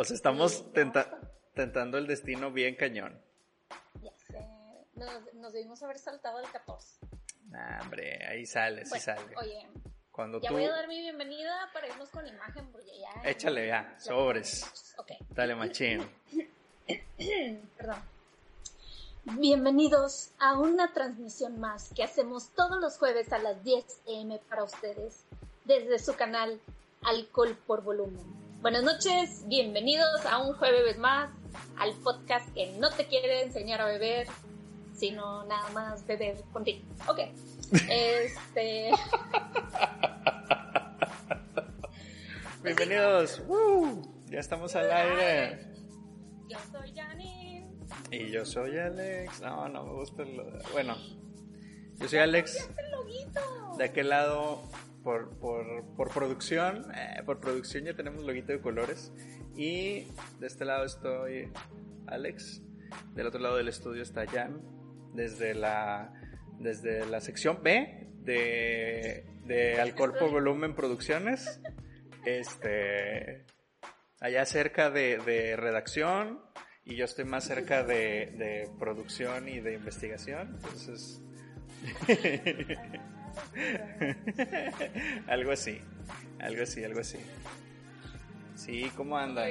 O sea, estamos tentando el destino bien cañón. Ya sé. Nos, debimos haber saltado al 14. Nah, hombre, ahí sale, sí sale. Oye, Cuando ya voy a dar mi bienvenida para irnos con imagen porque ya... Échale ya, sobres. Ok. Dale, machín. Perdón. Bienvenidos a una transmisión más que hacemos todos los jueves a las 10 am para ustedes desde su canal Alcohol por Volumen. Buenas noches, bienvenidos a un jueves más al podcast que no te quiere enseñar a beber, sino nada más beber contigo. Ok. Este. Bienvenidos. ya estamos al aire. Yo soy Janine. Y yo soy Alex. No, no me gusta el. Bueno, yo soy Alex. De aquel lado por, por, por producción, eh, por producción ya tenemos loguito de colores. Y de este lado estoy Alex, del otro lado del estudio está Jan, desde la, desde la sección B de, de por Volumen Producciones. Este, allá cerca de, de redacción y yo estoy más cerca de, de producción y de investigación. Entonces... algo así, algo así, algo así. Sí, ¿cómo andan?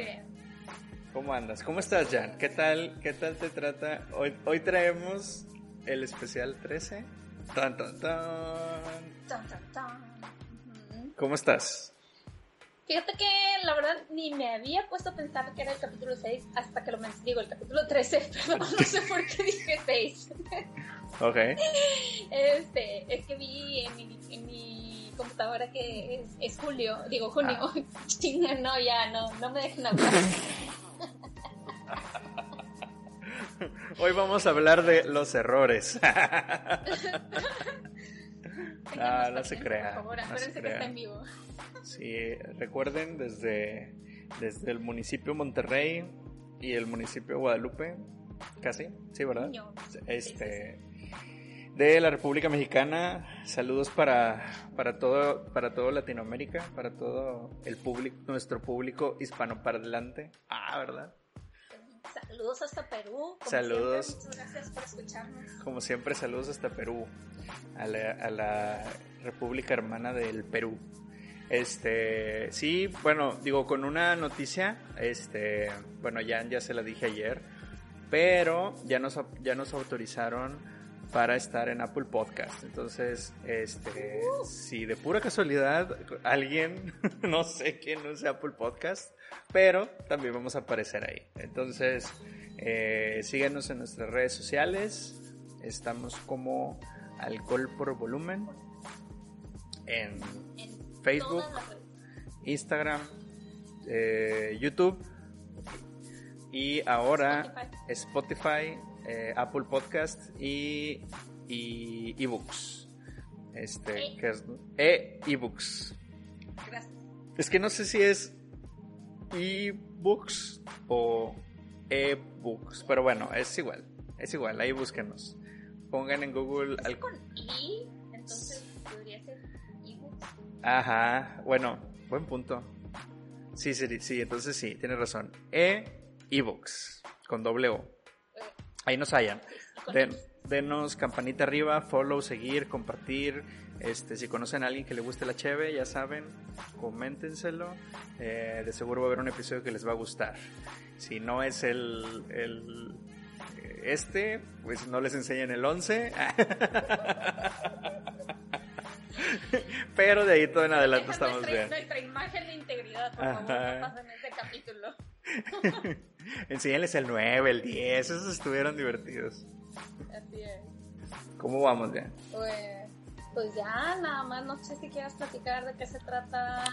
¿Cómo andas? ¿Cómo estás, Jan? ¿Qué tal, qué tal te trata? Hoy, hoy traemos el especial 13. Tan, tan, tan. ¿Cómo estás? Fíjate que la verdad ni me había puesto a pensar que era el capítulo 6 hasta que lo mencioné. Digo, el capítulo 13, perdón, no sé por qué dije 6. Ok. Este, es que vi en mi, en mi computadora que es, es, julio, digo junio. Ah. no, ya, no, no me dejen hablar. Hoy vamos a hablar de los errores. no, no se crea. Por favor, acuérdense que está en vivo. Sí, recuerden desde, desde el municipio Monterrey y el municipio Guadalupe, casi, sí, ¿verdad? Este, de la República Mexicana. Saludos para, para, todo, para todo Latinoamérica, para todo el público, nuestro público hispanoparlante. Ah, ¿verdad? Saludos hasta Perú. saludos. muchas gracias por escucharnos. Como siempre, saludos hasta Perú, a la, a la República Hermana del Perú. Este, sí, bueno, digo, con una noticia, este, bueno, ya, ya se la dije ayer, pero ya nos, ya nos autorizaron para estar en Apple Podcast. Entonces, este, si de pura casualidad alguien, no sé quién use Apple Podcast, pero también vamos a aparecer ahí. Entonces, eh, síganos en nuestras redes sociales. Estamos como Alcohol por Volumen en, Facebook, Instagram, eh, YouTube y ahora Spotify eh, Apple Podcast y, y ebooks. Este, e. que es e ebooks. Gracias. Es que no sé si es ebooks o ebooks, pero bueno, es igual, es igual, ahí búsquenos. Pongan en Google ¿Es con i, entonces podría ser ebooks. Ajá, bueno, buen punto. Sí, sí, sí, entonces sí, tienes razón. E ebooks con doble O. Ahí nos hallan. denos campanita arriba, follow, seguir, compartir. Este, si conocen a alguien que le guste la cheve, ya saben, coméntenselo. Eh, de seguro va a haber un episodio que les va a gustar. Si no es el, el este, pues no les enseñen el 11. Pero de ahí todo en adelante estamos bien. Nuestra imagen de integridad, por favor, no pasen este capítulo. Enséñales el 9, el 10, esos estuvieron divertidos. Así es. ¿Cómo vamos ya? Pues, pues ya, nada más, no sé si quieras platicar de qué se trata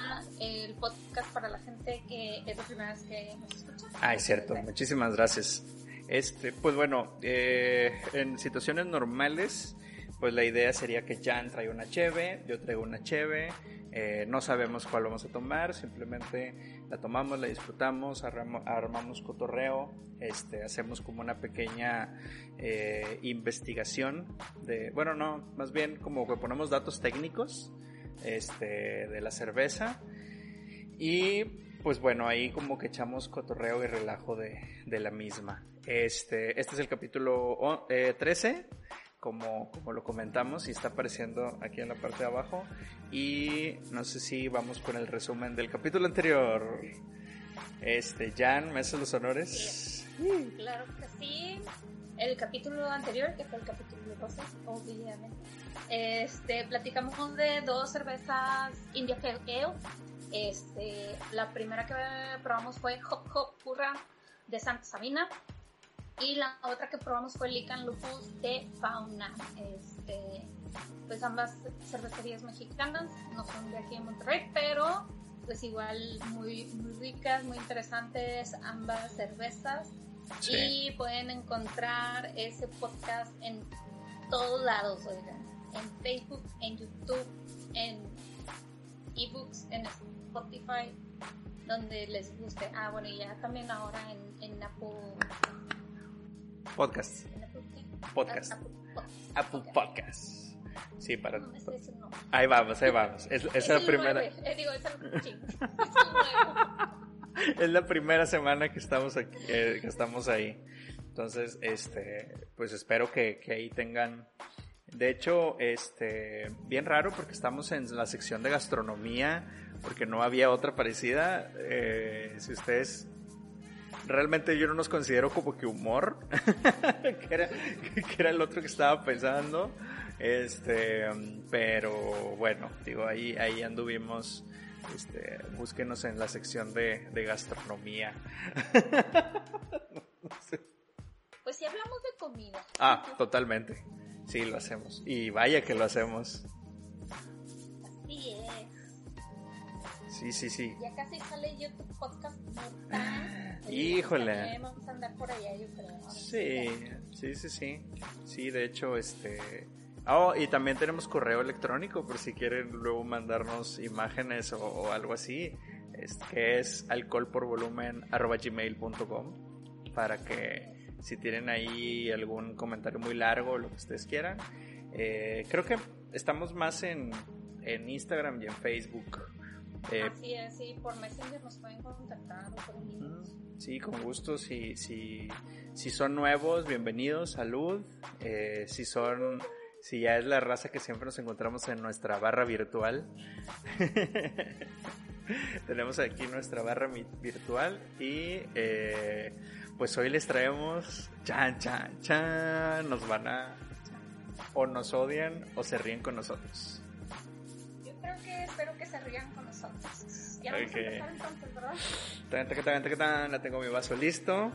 el podcast para la gente que es la primera vez que nos escucha. Ah, es cierto, muchísimas gracias. Este, pues bueno, eh, en situaciones normales, pues la idea sería que Jan trae una cheve, yo traigo una cheve, eh, no sabemos cuál vamos a tomar, simplemente la tomamos, la disfrutamos, armamos cotorreo, este, hacemos como una pequeña eh, investigación de, bueno, no, más bien como que ponemos datos técnicos este, de la cerveza y pues bueno, ahí como que echamos cotorreo y relajo de, de la misma. Este, este es el capítulo 13. Como, como lo comentamos y está apareciendo aquí en la parte de abajo. Y no sé si vamos con el resumen del capítulo anterior. Este, Jan, ¿me haces los honores? Sí, claro que sí. El capítulo anterior, que fue el capítulo 12, obviamente, este, platicamos de dos cervezas India Ale. Este, la primera que probamos fue Hop Hop Curra de Santa Sabina y la otra que probamos fue Lican Lupus de Fauna. Este, pues ambas cervecerías mexicanas, no son de aquí en Monterrey, pero pues igual muy, muy ricas, muy interesantes ambas cervezas. Y pueden encontrar ese podcast en todos lados, oigan. En Facebook, en YouTube, en ebooks, en Spotify, donde les guste. Ah, bueno, y ya también ahora en, en Apple Podcast. Podcast. Apple Podcast. Sí, para. Ahí vamos, ahí vamos. Es, es, la primera. es la primera semana que estamos aquí, eh, que estamos ahí. Entonces, este, pues espero que, que ahí tengan. De hecho, este, bien raro porque estamos en la sección de gastronomía, porque no había otra parecida. Eh, si ustedes realmente yo no nos considero como que humor, que, era, que era el otro que estaba pensando. Este, pero bueno, digo, ahí, ahí anduvimos. Este, búsquenos en la sección de, de gastronomía. Pues si hablamos de comida. Ah, totalmente. Sí, lo hacemos. Y vaya que lo hacemos. Sí, sí, sí. Ya casi sale YouTube podcast Híjole. Vamos a andar por allá, yo creo. Sí, sí, sí, sí. Sí, de hecho, este... Oh, y también tenemos correo electrónico por si quieren luego mandarnos imágenes o, algo así, es, que es alcoholporvolumen.gmail.com para que si tienen ahí algún comentario muy largo o lo que ustedes quieran. Eh, creo que estamos más en, en Instagram y en Facebook. Eh, Así es, sí, por Messenger nos pueden contactar Sí, con gusto. Si, si, si son nuevos, bienvenidos, salud. Eh, si son, si ya es la raza que siempre nos encontramos en nuestra barra virtual. Tenemos aquí nuestra barra virtual y eh, pues hoy les traemos chan chan chan. Nos van a o nos odian o se ríen con nosotros. Yo creo que espero que se rían. Ya vamos okay. a empezar entonces, La tengo mi vaso listo.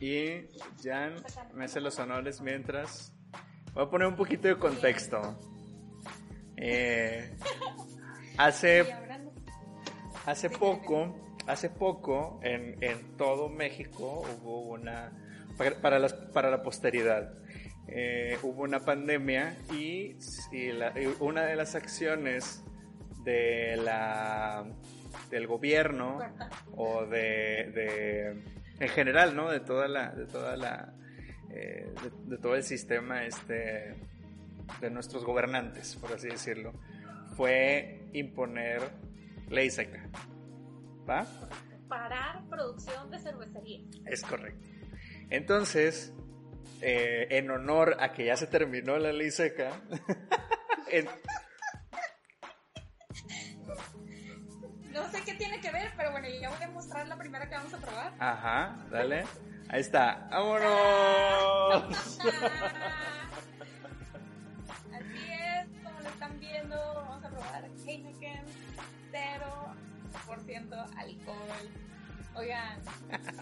Y Jan me hace los honores mientras. Voy a poner un poquito de contexto. Eh, hace. Hace poco. Hace poco en, en todo México hubo una. Para, las, para la posteridad. Eh, hubo una pandemia y, y, la, y, una de las acciones de la del gobierno o de, en general no de toda la de toda la eh, de, todo el sistema este de nuestros gobernantes por así decirlo fue imponer ley seca. Va parar producción de cervecería es correcto. Entonces eh, en honor a que ya se terminó la ley seca en, tiene que ver, pero bueno, ya voy a mostrar la primera que vamos a probar. Ajá, dale. Ahí está. ¡Vámonos! Así es, como lo están viendo, vamos a probar Heineken 0% alcohol. Oigan,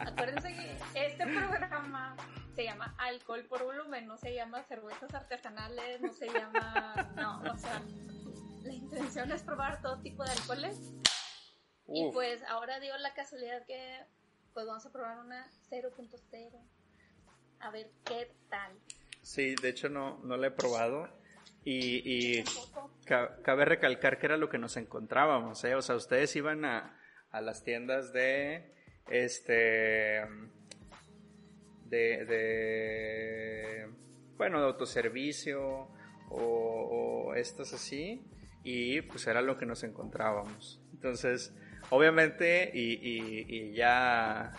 acuérdense que este programa se llama alcohol por volumen, no se llama cervezas artesanales, no se llama, no, o sea, la intención es probar todo tipo de alcoholes. Y pues ahora dio la casualidad que pues vamos a probar una 0.0. A ver qué tal. Sí, de hecho no, no la he probado. Y, y cabe recalcar que era lo que nos encontrábamos, ¿eh? O sea, ustedes iban a, a las tiendas de este de, de bueno de autoservicio o, estas así y pues era lo que nos encontrábamos entonces obviamente y, y, ya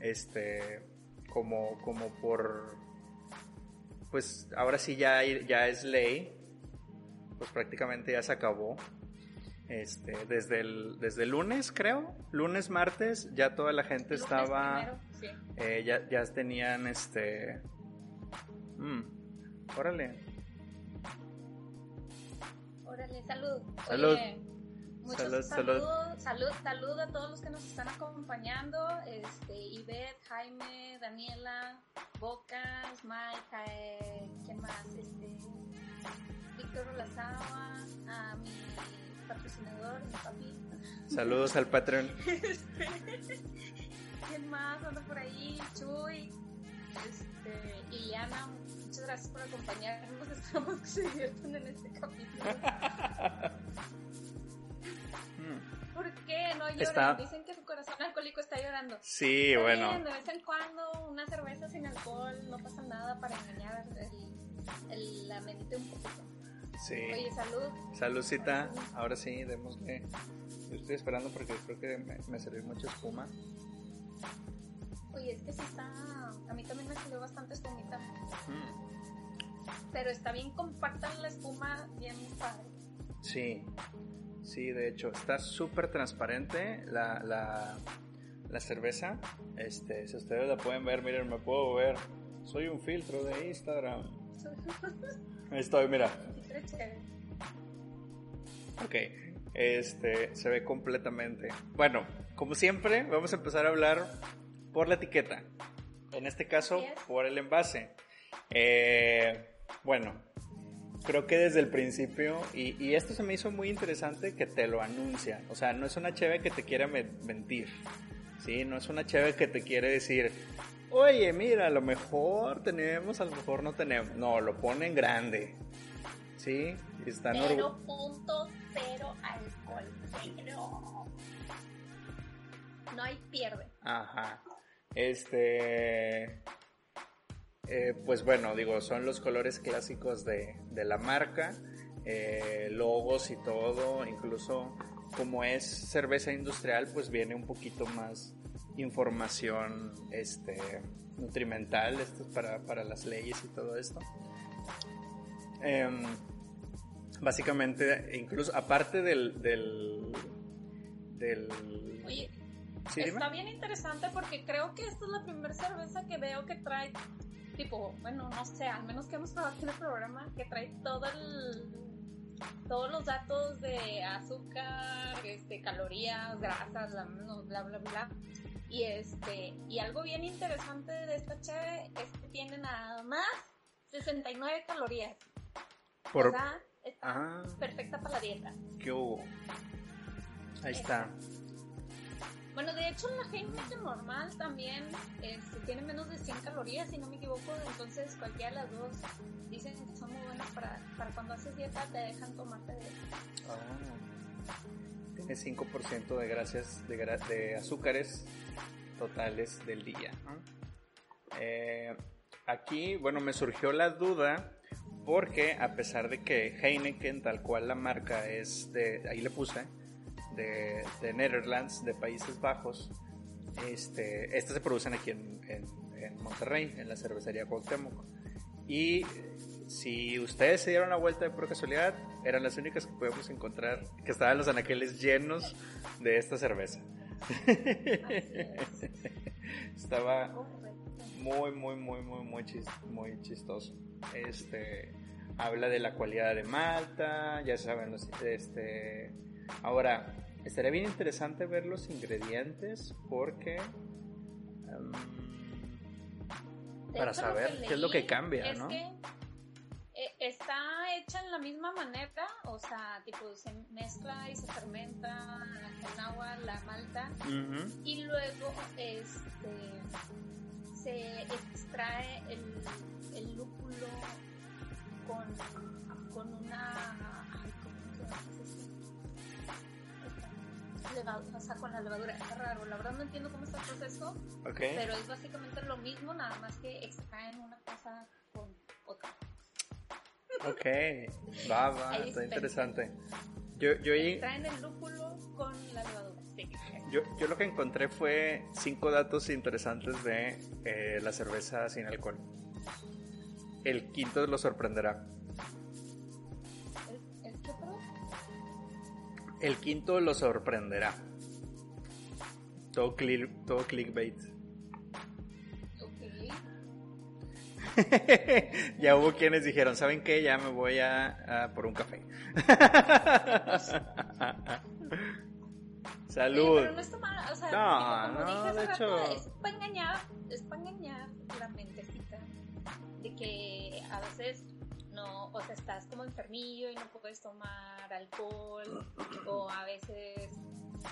este como como por pues ahora sí ya ya es ley pues prácticamente ya se acabó este, desde el, desde el lunes, creo, lunes, martes, ya toda la gente estaba, eh, ya, ya tenían, este, mm, órale. Órale, salud. Salud. Muchos salud, salud, salud, salud, a todos los que nos están acompañando, este, Ivette, Jaime, Daniela, Bocas, Mike, eh, ¿quién más? Este, Víctor Lazaba, a mi patrocinador, mi papi. Saludos al patrón. ¿Quién más anda por ahí? Chuy, este, Iliana, muchas gracias por acompañarnos. Esperamos que se diviertan en este capítulo. ¿Por qué no lloran? Dicen que su corazón alcohólico está llorando. Sí, bueno. de vez en cuando una cerveza sin alcohol no pasa nada para engañar el, el, la mente un poquito. Sí. Oye, salud. Saludcita. Ahora sí, démosle. Yo estoy esperando porque creo que me, me salió mucha espuma. Oye, es que sí está. A mí también me salió bastante espumita. Mm. Pero está bien compacta la espuma, bien padre. Sí. Sí, de hecho, está súper transparente la, la, la cerveza. Este, si ustedes la pueden ver, miren, me puedo ver. Soy un filtro de Instagram. Ahí estoy, mira. Ok, este se ve completamente. Bueno, como siempre, vamos a empezar a hablar por la etiqueta. En este caso, por el envase. Eh, bueno, creo que desde el principio, y, esto se me hizo muy interesante que te lo anuncia. O sea, no es una cheve que te quiera mentir. ¿sí? No es una cheve que te quiere decir, oye, mira, a lo mejor tenemos, a lo mejor no tenemos. No, lo pone en grande. Sí, están 0.0 alcohol. No hay pierde. Ajá. Este. Eh, pues bueno, digo, son los colores clásicos de, de la marca, eh, logos y todo, incluso como es cerveza industrial, pues viene un poquito más información este, nutrimental esto para, para las leyes y todo esto. Em, básicamente, incluso aparte del... del, del Oye, está bien interesante porque creo que esta es la primera cerveza que veo que trae, tipo, bueno, no sé, al menos que hemos trabajado en el programa, que trae todo el todos los datos de azúcar, este, calorías, grasas, bla, bla, bla, Y este, y algo bien interesante de esta cheve es que tiene nada más 69 calorías. Por... O sea, está ah. perfecta para la dieta. ¿Qué hubo? Ahí está. Bueno, de hecho la Heineken normal también este, tiene menos de 100 calorías, si no me equivoco, entonces cualquiera de las dos dicen que son muy buenas para, para cuando haces dieta, te dejan tomarte de ah, tiene 5% de grasas, de, de, azúcares totales del día. Eh, aquí, bueno, me surgió la duda porque a pesar de que Heineken, tal cual la marca es de, ahí le puse, de, de Netherlands, de Países Bajos. Este, estas se producen aquí en, en, Monterrey, en la cervecería Cuauhtémoc. Y si ustedes se dieron la vuelta de por casualidad, eran las únicas que podemos encontrar que estaban los anaqueles llenos de esta cerveza. Estaba muy, muy, muy, muy, muy, muy chistoso. Este habla de la cualidad de Malta, ya saben, este, ahora Estaría bien interesante ver los ingredientes porque... Um, para saber qué es lo que cambia, ¿no? Que eh, está hecha en la misma manera, o sea, tipo se mezcla y se fermenta con agua la malta y luego este se extrae el, el lúpulo con, con una sea, con la levadura. Es raro, la verdad no entiendo cómo está el proceso, pero es básicamente lo mismo, nada más que extraen una cosa con otra. Ok, va, va, está interesante. Yo, yo Extraen el lúpulo con la levadura. Yo, yo lo que encontré fue cinco datos interesantes de eh, la cerveza sin alcohol. El quinto lo sorprenderá. El quinto lo sorprenderá. Todo, todo clickbait. ya hubo quienes dijeron, ¿saben qué? Ya me voy a, por un café. Salud. pero no está mal, o sea, no, no, de hecho... es para engañar, es para engañar la mentecita de que a veces no, o sea, estás como enfermillo y no puedes tomar alcohol, o a veces,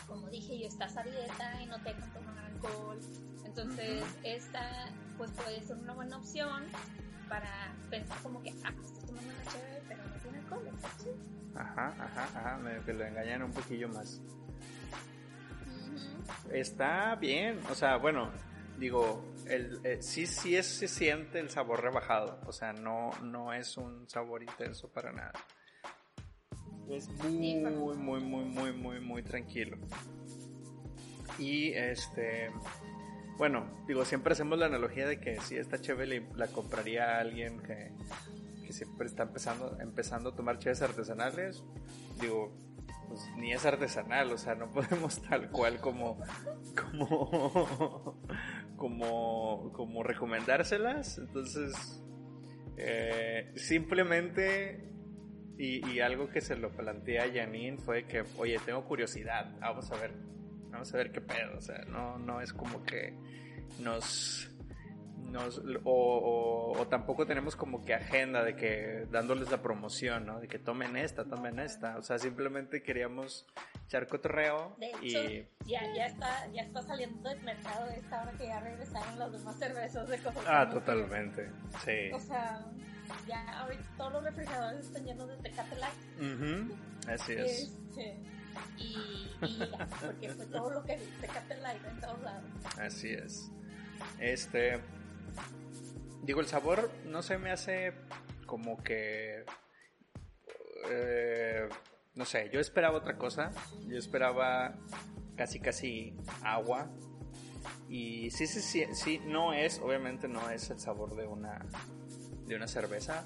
como dije yo, estás a dieta y no te dejan tomar alcohol. Entonces, esta, pues puede ser una buena opción para pensar como que, ah, estoy tomando una chévere, pero no tiene alcohol, Ajá, ajá, ajá, me, que lo engañan un poquillo más. Está bien, o sea, bueno, digo, el, eh, sí, sí es, se siente el sabor rebajado, o sea, no, no es un sabor intenso para nada. Es muy, muy, muy, muy, muy, muy tranquilo. Y este, bueno, digo, siempre hacemos la analogía de que si esta chévere la compraría a alguien que, que siempre está empezando, empezando a tomar cheves artesanales, digo, pues ni es artesanal, o sea, no podemos tal cual como, como, como, como recomendárselas. Entonces, eh, simplemente, y, y, algo que se lo planteé a Janine fue que, oye, tengo curiosidad, vamos a ver, vamos a ver qué pedo, o sea, no, no es como que nos o, tampoco tenemos como que agenda de que dándoles la promoción, ¿no? De que tomen esta, tomen esta. O sea, simplemente queríamos echar cotorreo. De hecho, y... ya, ya, está, ya está saliendo del mercado esta hora que ya regresaron los demás cervezos de cosas. Ah, totalmente. Sí. O sea, ya ahorita todos los refrigeradores están llenos de Tecate Light. Así es. Este, y, y ya, porque fue todo lo que Tecate Light en todos lados. Así es. Este, Digo, el sabor no se me hace como que... Eh, no sé, yo esperaba otra cosa. Yo esperaba casi casi agua. Y sí, sí, sí, sí, no es, obviamente no es el sabor de una, de una cerveza,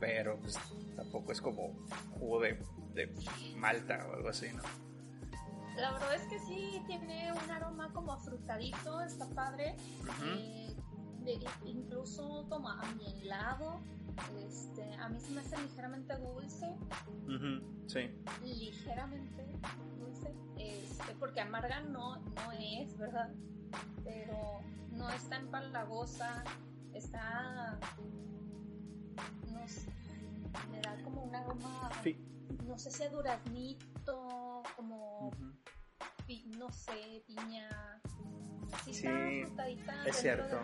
pero pues, tampoco es como jugo de, de malta o algo así, ¿no? La verdad es que sí, tiene un aroma como frutadito, está padre incluso como a mi helado, este, a mí se me hace ligeramente dulce. sí. Ligeramente dulce. Este, porque amarga no, no es, ¿verdad? Pero no está empalagosa, está. No sé, me da como un aroma. No sé si duraznito, como. No sé, piña sí, es cierto.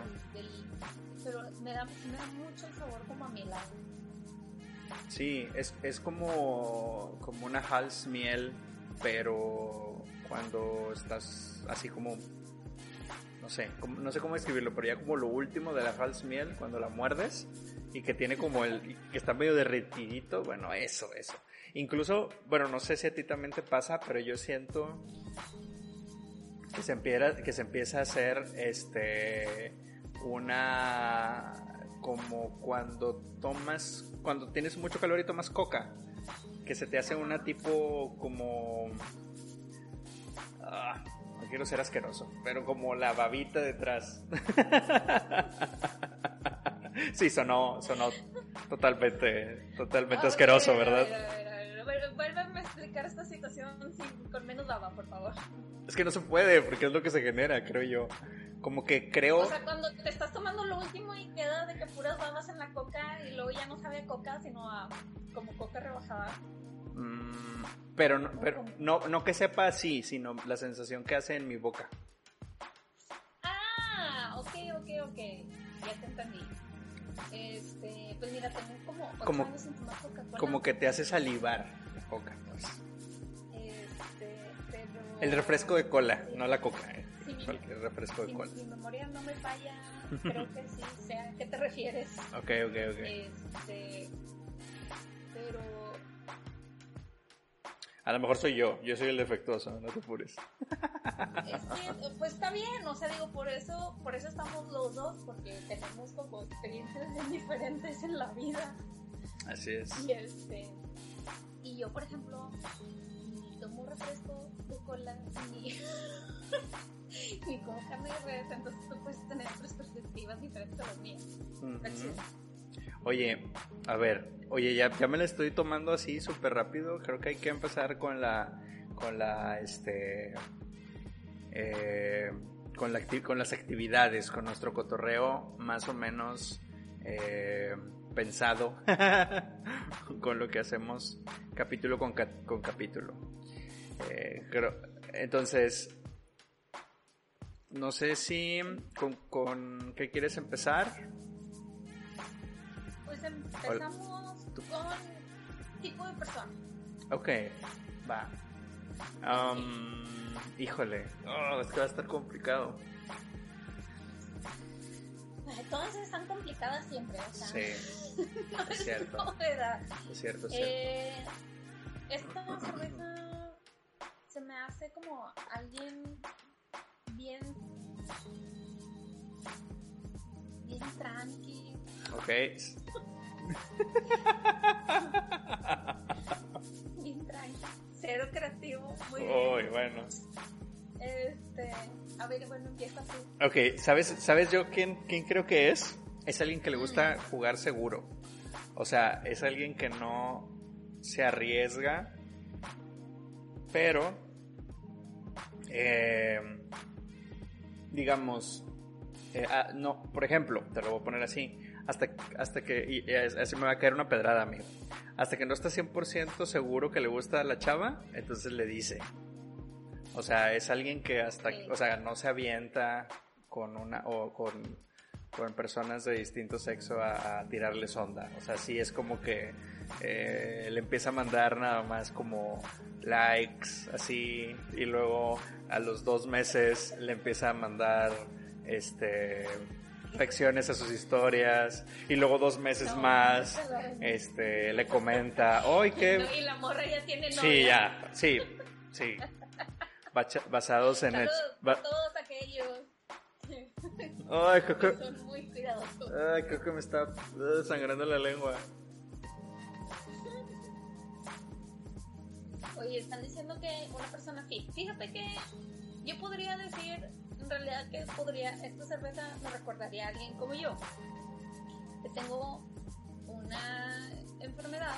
pero me da, me da mucho el sabor como a helado. Sí, es, es como, como una hals miel, pero cuando estás así como, no sé, no sé cómo escribirlo, pero ya como lo último de la hals miel, cuando la muerdes y que tiene como el, que está medio derretidito, bueno, eso, eso. Incluso, bueno, no sé si a ti también te pasa, pero yo siento que se empieza, que se empieza a hacer este una como cuando tomas cuando tienes mucho calor y tomas coca que se te hace una tipo como ah, no quiero ser asqueroso pero como la babita detrás. Sí sonó sonó totalmente totalmente asqueroso verdad vuélveme a explicar esta situación con menos baba por favor es que no se puede, porque es lo que se genera, creo yo. como que creo... O sea, cuando te estás tomando lo último y queda de que puras babas en la coca y luego ya no sabe a coca, sino a como coca rebajada. Mm, pero no, pero no, no que sepa así, sino la sensación que hace en mi boca. Ah, ok, ok, ok. Ya te entendí. Este, pues mira, tengo como Como- tomar Coca-Cola. Como que te hace salivar la coca, pues. Este, pero... El refresco de cola, no la coca, eh. Sí, mi- Cualquier refresco de Si cola. mi memoria no me falla, creo que sí sé a qué te refieres. Ok, ok, ok. Este, pero A lo mejor soy yo, yo soy el defectuoso, no te apures. es que, pues está bien, o sea, digo, por eso, por eso estamos los dos, porque tenemos como experiencias bien diferentes en la vida. Así es. Y este, y yo, por ejemplo, ni tomo refresco de cola, ni, ni como carne de res, entonces tú puedes tener otras perspectivas diferentes a las mías. Está chido. Oye, a ver, oye, ya, me la estoy tomando así súper rápido. Creo que hay que empezar con la, con la, este, eh, con, la, con las actividades, con nuestro cotorreo más o menos eh, pensado con lo que hacemos capítulo con, con capítulo. Eh, creo- entonces, no sé si con, con qué quieres empezar. Pues empezamos con tipo de persona. Ok, va. Um, híjole, oh, es que va a estar complicado. Todas están complicadas siempre, o sea, Sí, no es cierto. novedad. es cierto, es cierto. Eh, esta cerveza se me hace como alguien bien tranqui. Ok, bien tranqui. Cero creativo. Muy Uy, bien bueno. este a ver bueno empieza tú. Ok, ¿sabes, ¿sabes yo quién, quién creo que es? Es alguien que le gusta jugar seguro. O sea, es alguien que no se arriesga, pero, eh, digamos, eh, ah, no, por ejemplo, te lo voy a poner así, hasta, hasta que, y, y así me va a caer una pedrada, amigo. Hasta que no está 100% seguro que le gusta a la chava, entonces le dice. O sea, es alguien que hasta, Sí. o sea, no se avienta con una, o con, con personas de distinto sexo a, a tirarles onda. O sea, sí es como que eh, le empieza a mandar nada más como likes, así, y luego a los dos meses le empieza a mandar, este, reflexiones a sus historias, y luego dos meses No, más, este, le comenta, ¡ay, qué! y la morra ya tiene novia Sí, ya, sí, sí. Bacha- basados en el... Saludos ba- a todos aquellos Ay, que que, son muy cuidadosos ay, creo que me está uh, sangrando la lengua. Oye, están diciendo que una persona fit. Fíjate que yo podría decir, en realidad, que podría, esta cerveza me recordaría a alguien como yo. Que tengo una enfermedad,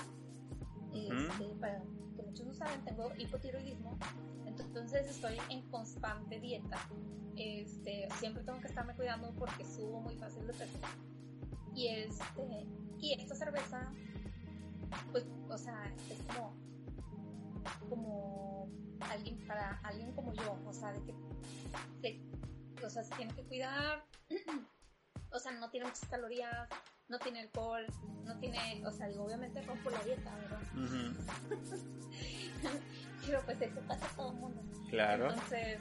este, para que muchos no saben, tengo hipotiroidismo. Entonces estoy en constante dieta. Este, siempre tengo que estarme cuidando porque subo muy fácil de peso. Y este, y esta cerveza, pues, o sea, es como como alguien para alguien como yo, o sea, de que se, o sea, se tiene que cuidar, o sea, no tiene muchas calorías, no tiene alcohol, no tiene, o sea, digo, obviamente rompo la dieta, ¿verdad? Pero pues eso pasa a todo el mundo. Claro. Entonces,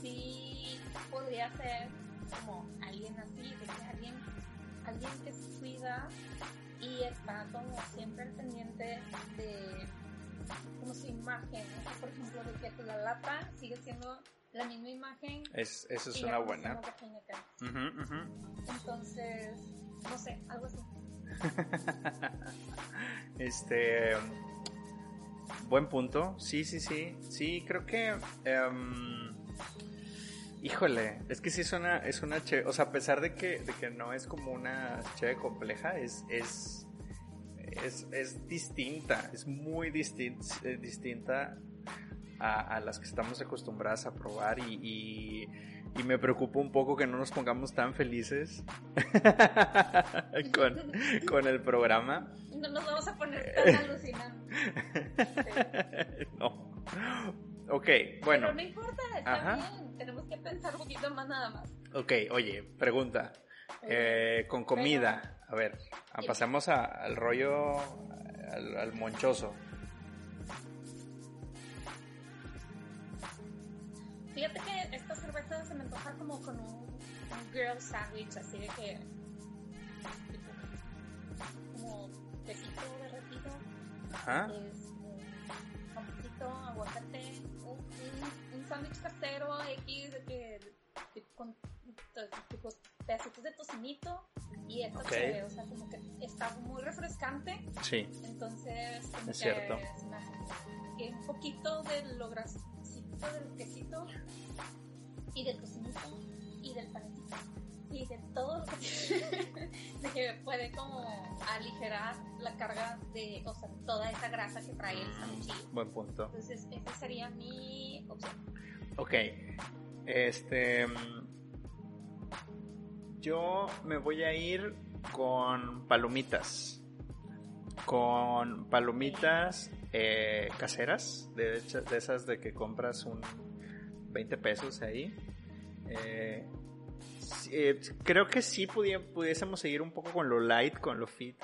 sí podría ser como alguien así, de que alguien, alguien que se cuida y está como siempre al pendiente de como su imagen, o sea, por ejemplo, de que la lata sigue siendo la misma imagen. Es, eso es una buena. Entonces, no sé, algo así. Este. Buen punto. Sí, sí, sí. Sí, creo que. em, híjole, es que sí es una, es una che. O sea, a pesar de que, de que no es como una che compleja, es. es es, es distinta, es muy distin- eh, distinta a, a las que estamos acostumbradas a probar y, y, y me preocupa un poco que no nos pongamos tan felices con, con, el programa. No nos vamos a poner tan alucinantes. no. Ok, bueno. Pero no importa, está bien. Tenemos que pensar un poquito más nada más. Ok, oye, pregunta. Eh, con comida, a ver, pasamos al rollo, al, monchoso. Fíjate que esta cerveza se me antoja como con un, girl sandwich, así de que. como quesito derretido. Ajá. Es, un poquito aguacate, un, un, sándwich casero X de que. con tipo pedacitos de tocinito y esto okay. o sea, como que está muy refrescante. Sí. Entonces, como es cierto. que un poquito de lo del quesito y del tocinito y del panecito y de todo lo que, de que puede como aligerar la carga de, o sea, toda esa grasa que trae el sándwich. Buen punto. Entonces, esa sería mi opción. Ok. Este yo me voy a ir con palomitas. Con palomitas eh, caseras, de, esas de que compras un 20 pesos ahí. Eh, eh, creo que sí pudiésemos seguir un poco con lo light, con lo fit,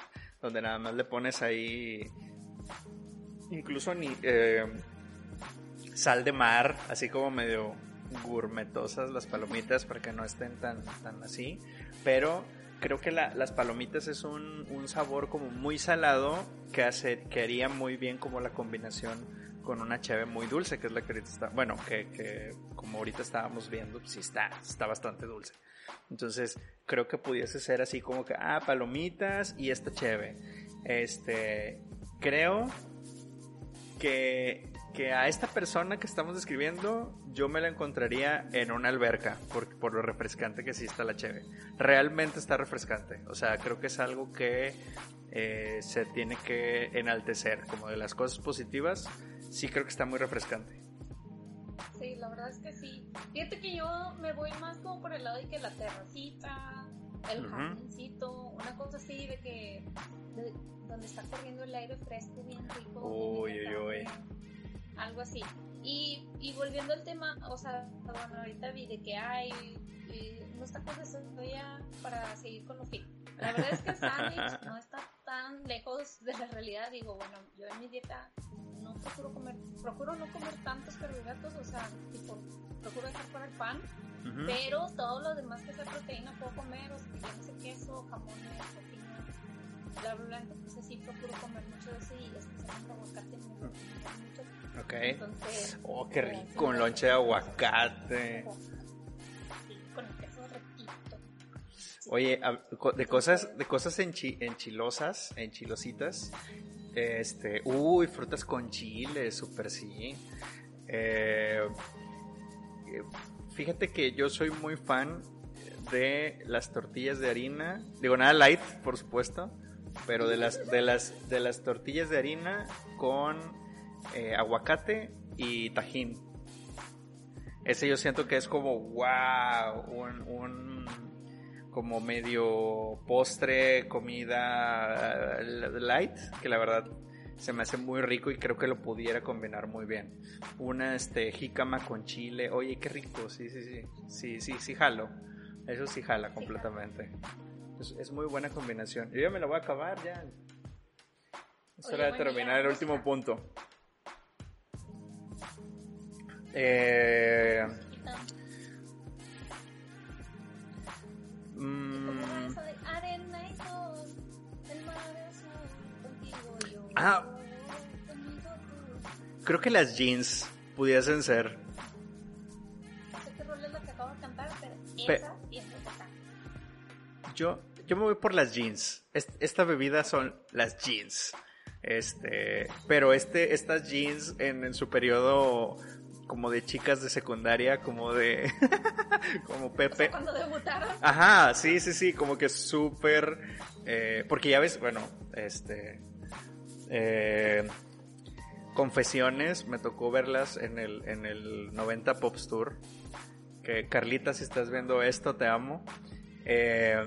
donde nada más le pones ahí incluso ni sal de mar, así como medio gourmetosas las palomitas para que no estén tan, tan así. Pero creo que las palomitas es un, sabor como muy salado que, hace, que haría muy bien como la combinación con una cheve muy dulce, que es la que ahorita está, bueno, que, como ahorita estábamos viendo, sí está, está bastante dulce. Entonces, creo que pudiese ser así como que, ah, palomitas y esta cheve. Este, creo que que a esta persona que estamos describiendo yo me la encontraría en una alberca por, por lo refrescante que sí está la cheve. Realmente está refrescante. O sea, creo que es algo que eh, se tiene que enaltecer. Como de las cosas positivas, sí creo que está muy refrescante. Sí, la verdad es que sí. Fíjate que yo me voy más como por el lado de que la terracita, el jardincito, una cosa así de que... donde está corriendo el aire fresco bien rico. Uy, uy, uy algo así. Y, y volviendo al tema, o sea, bueno, ahorita vi de que hay unos tacos de soya para seguir con lo fit. La verdad es que el sándwich no está tan lejos de la realidad. Digo, bueno, yo en mi dieta no procuro comer, procuro no comer tantos carbohidratos, o sea, tipo, procuro dejar para el pan, pero todo lo demás que sea proteína puedo comer, o sea, ya no sé queso, jamones, la blanca, pues sí procuro comer mucho de ese y especialmente aguacate mucho. Ok. Entonces, oh, qué eh, rico, un lonche de aguacate. Sí, con el queso retito. Oye, de cosas, de cosas enchi, enchilosas, enchilositas, este, uy, frutas con chile, súper sí. Eh, fíjate que yo soy muy fan de las tortillas de harina, digo nada light, por supuesto, pero de las, de las, de las tortillas de harina con eh, aguacate y tajín. Ese yo siento que es como, wow, un, como medio postre, comida eh, light, que la verdad se me hace muy rico y creo que lo pudiera combinar muy bien. Una este jícama con chile, oye, qué rico, sí, sí, sí, sí, sí, sí jalo. Eso sí jala completamente. Es, muy buena combinación. Yo ya me la voy a acabar ya. Es hora de terminar el último punto. Eh, mm, ah, creo que las jeans pudiesen ser. Es Yo, yo me voy por las jeans. Esta bebida son las jeans. Este, pero este, estas jeans en, en su periodo como de chicas de secundaria, como de como Pepe. cuando debutaron. Ajá, sí, sí, sí, como que súper eh, porque ya ves, bueno, este eh, confesiones, me tocó verlas en el en el 90 Pops Tour que Carlita, si estás viendo esto, te amo. Eh,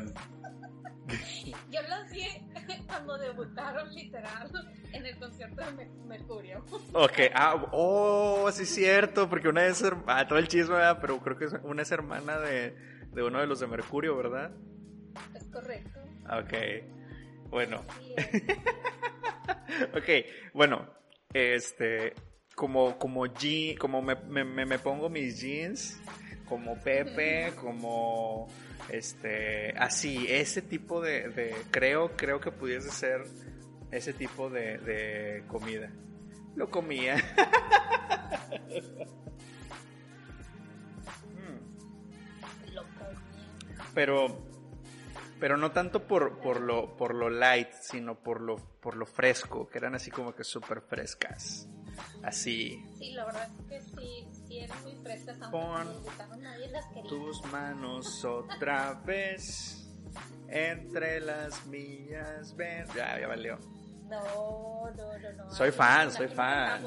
Yo los vi cuando debutaron literal en el concierto de Mercurio. Ok, ah, oh, sí es cierto, porque una es, ah, todo el chisme, pero creo que una es hermana de, de uno de los de Mercurio, ¿verdad? Es correcto. Ok, bueno. ok, bueno, este, como, como, je como me, me, me pongo mis jeans, como Pepe, como este, así, ese tipo de, de, creo, creo que pudiese ser ese tipo de, de comida. Lo comía. Pero, pero no tanto por, por, lo, por lo light, sino por lo, por lo fresco, que eran así como que súper frescas. Así. Sí, la verdad es que sí, sí eran muy Pon no nadie las tus manos otra vez entre las millas. Ven. Ya, ya valió. No, no, no, no. Soy fan, la soy fan.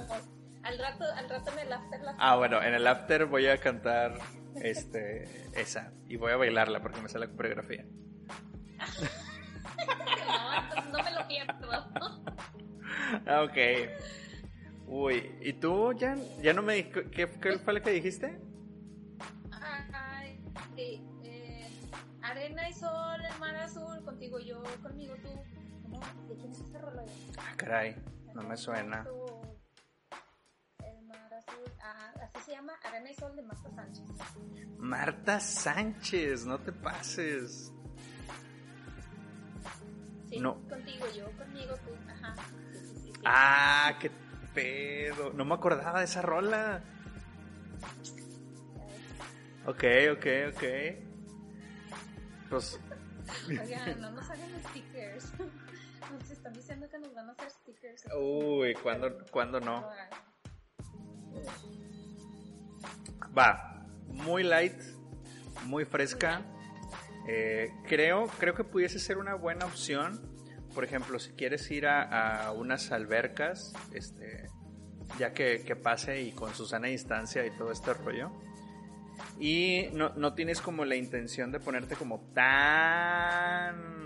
Al rato, al rato en el after las Ah, bueno, en el after voy a cantar este esa y voy a bailarla porque me sale la coreografía. No, entonces no me lo pierdo. Ah, ok. Uy, ¿y tú ya, ya no me ¿qué, qué fue lo que dijiste? Ay, sí, eh, arena y sol, el mar azul, contigo yo, conmigo tú. ¿De quién es ese rollo? Ah, caray, no me suena. El mar azul, ah, así se llama Arena y Sol de Marta Sánchez. Marta Sánchez, no te pases. Sí, No. contigo yo, conmigo tú, ajá. Sí, sí. Ah, qué pedo. No me acordaba de esa rola. Ok, ok, ok. Pues, Oigan, no nos hagan stickers. Nos están diciendo que nos van a hacer stickers. uy, ¿cuándo, ¿cuándo no? Va, muy light, muy fresca. Eh, creo, creo que pudiese ser una buena opción. Por ejemplo, si quieres ir a, a unas albercas, este, ya que, que pase y con Susana distancia y todo este rollo. Y no, no tienes como la intención de ponerte como tan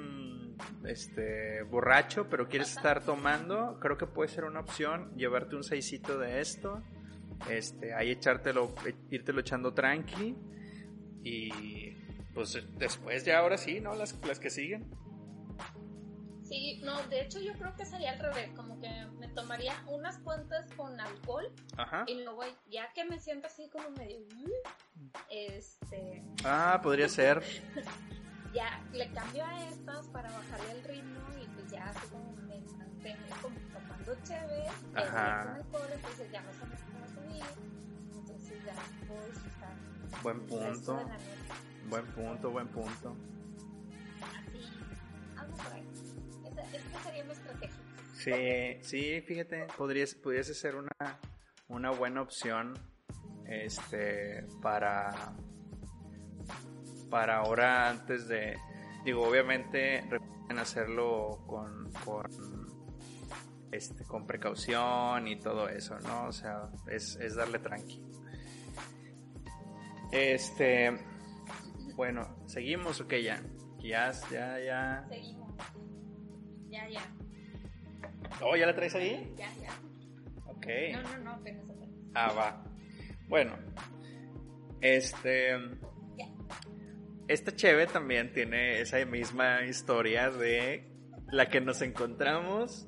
este borracho, pero quieres estar tomando, creo que puede ser una opción llevarte un seisito de esto, este, ahí echártelo, írtelo echando tranqui y pues después ya ahora sí, ¿no? Las, las que siguen. Sí, no, de hecho yo creo que sería al revés, como que me tomaría unas cuantas con alcohol Ajá. y luego ya que me siento así como medio, "Mm", este, Ah, podría ser. ya le cambio a estas para bajarle el ritmo y pues ya así como me mantengo como tomando chévere, Ajá. alcohol, entonces ya no se me subir, entonces ya puedo disfrutar Buen punto. Buen punto, buen punto. Así, algo por ahí. Esa, esta sería mi estrategia. Sí, sí, fíjate, podrías, pudiese ser una, una buena opción este para para ahora antes de digo obviamente recuerden hacerlo con, con este con precaución y todo eso no o sea es, es darle tranqui este bueno seguimos o qué ya ya ya ya Seguimos. Ya, oh ya la traes ahí Ya, ya. ok No, no, no, apenas apenas. Ah, va. Bueno, este. Ya. Esta cheve también tiene esa misma historia de la que nos encontramos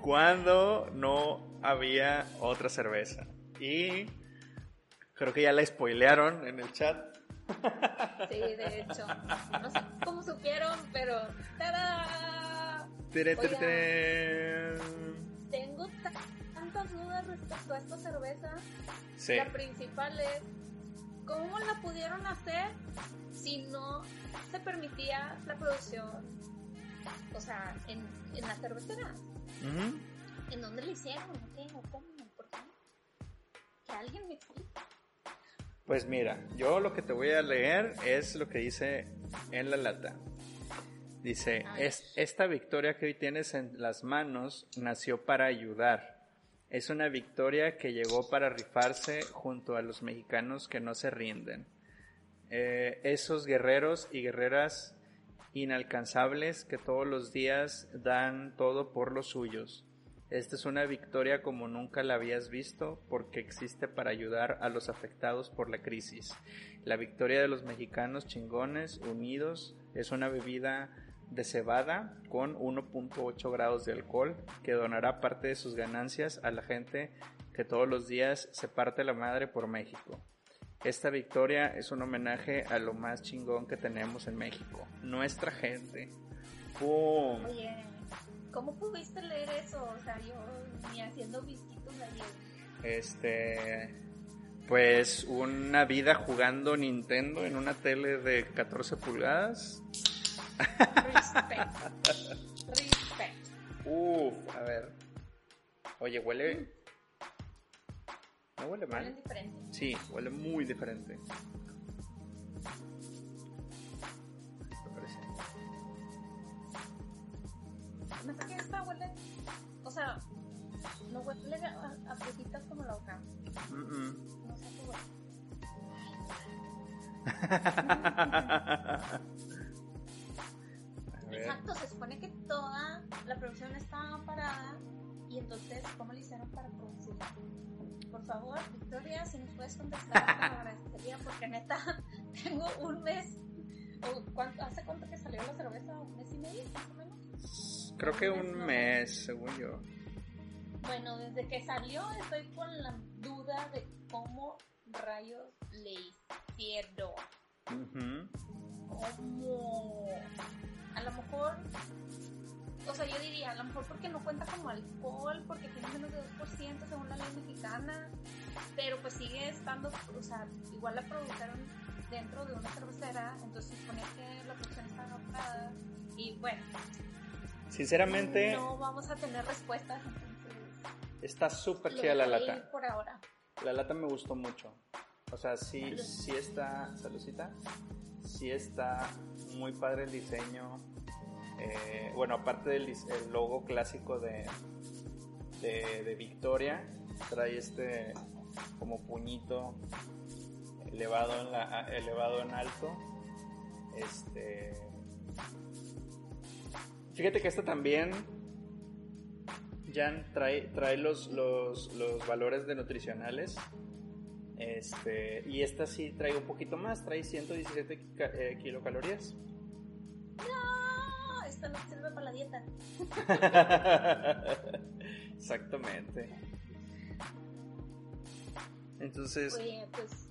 cuando no había otra cerveza. Y creo que ya la spoilearon en el chat. Sí, de hecho. No sé cómo supieron, pero. ¡Tada! Tere, tere. Tengo ta- tantas dudas respecto a esta cerveza. Sí. La principal es. ¿Cómo la pudieron hacer si no se permitía la producción? O sea, en, en la cervecera. ¿En dónde la hicieron? ¿O ¿Qué? ¿O cómo? ¿Por qué? Que alguien me explique. Pues mira, yo lo que te voy a leer es lo que dice en la lata. Dice, es, esta victoria que hoy tienes en las manos nació para ayudar. Es una victoria que llegó para rifarse junto a los mexicanos que no se rinden. eh, esos guerreros y guerreras inalcanzables que todos los días dan todo por los suyos. Esta es una victoria como nunca la habías visto porque existe para ayudar a los afectados por la crisis. La victoria de los mexicanos chingones unidos es una bebida de cebada con 1.8 grados de alcohol que donará parte de sus ganancias a la gente que todos los días se parte la madre por México. Esta victoria es un homenaje a lo más chingón que tenemos en México, nuestra gente. ¡Pum! Oye, ¿cómo pudiste leer eso? O sea, yo ni haciendo visitos ayer. Este, pues una vida jugando Nintendo en una tele de 14 pulgadas. Respect. Respect. Uf, a ver. Oye, huele. ¿No huele mal? Huelen diferente. Sí, huele muy diferente. Me parece. Me parece que esta huele. O sea, no huele a, a frutitas como la otra. Mm, No sé qué huele. Exacto, se supone que toda la producción estaba parada y entonces, ¿cómo le hicieron para producirla? Por favor, Victoria, si nos puedes contestar, te lo agradecería porque neta, tengo un mes, o cuánto, ¿hace cuánto que salió la cerveza? ¿Un mes y medio, más o menos? Creo que un mes, según yo. Bueno, desde que salió estoy con la duda de cómo rayos le hicieron. Ujú. como a lo mejor o sea yo diría a lo mejor porque no cuenta como alcohol porque tiene menos de 2% según la ley mexicana pero pues sigue estando o sea igual la produjeron dentro de una cervecera entonces supone que la producción está anotada y bueno Sinceramente, no vamos a tener respuestas entonces está súper chida la lata. ir por ahora La lata me gustó mucho. O sea, sí, sí está, saludcita, sí está muy padre el diseño. Eh, bueno, aparte del el logo clásico de, de, de Victoria, trae este como puñito elevado en, la, elevado en alto. Este. Fíjate que esta también Jan trae, trae los, los, los valores de nutricionales. Este, y esta sí trae un poquito más, trae 117 ca- eh, kilocalorías. no esto no sirve para la dieta Exactamente. Entonces, Oye, pues.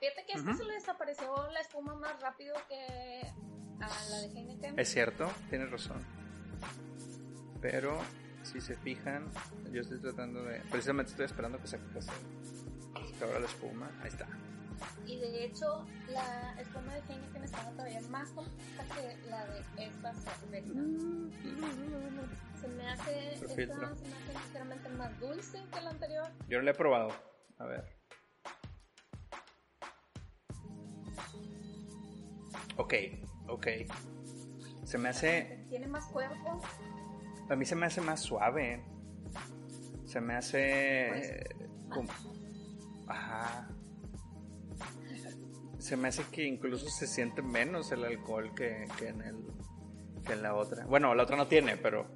Fíjate que a este Ujú. se le desapareció la espuma más rápido que a la de Heineken. es cierto, tienes razón. Pero, si se fijan, yo estoy tratando de... Precisamente estoy esperando que se, que se, que se abra la espuma. Ahí está. Y de hecho, la espuma de Heineken estaba todavía más compacta que la de esta cerveza. Se me hace. Esta se me hace ligeramente más dulce que la anterior. Yo no la he probado. A ver. Ok, ok. Se me hace... Tiene más cuerpo. A mí se me hace más suave. Se me hace... como- Ajá. Se me hace que incluso se siente menos el alcohol que, que en el que en la otra. Bueno, la otra no tiene, pero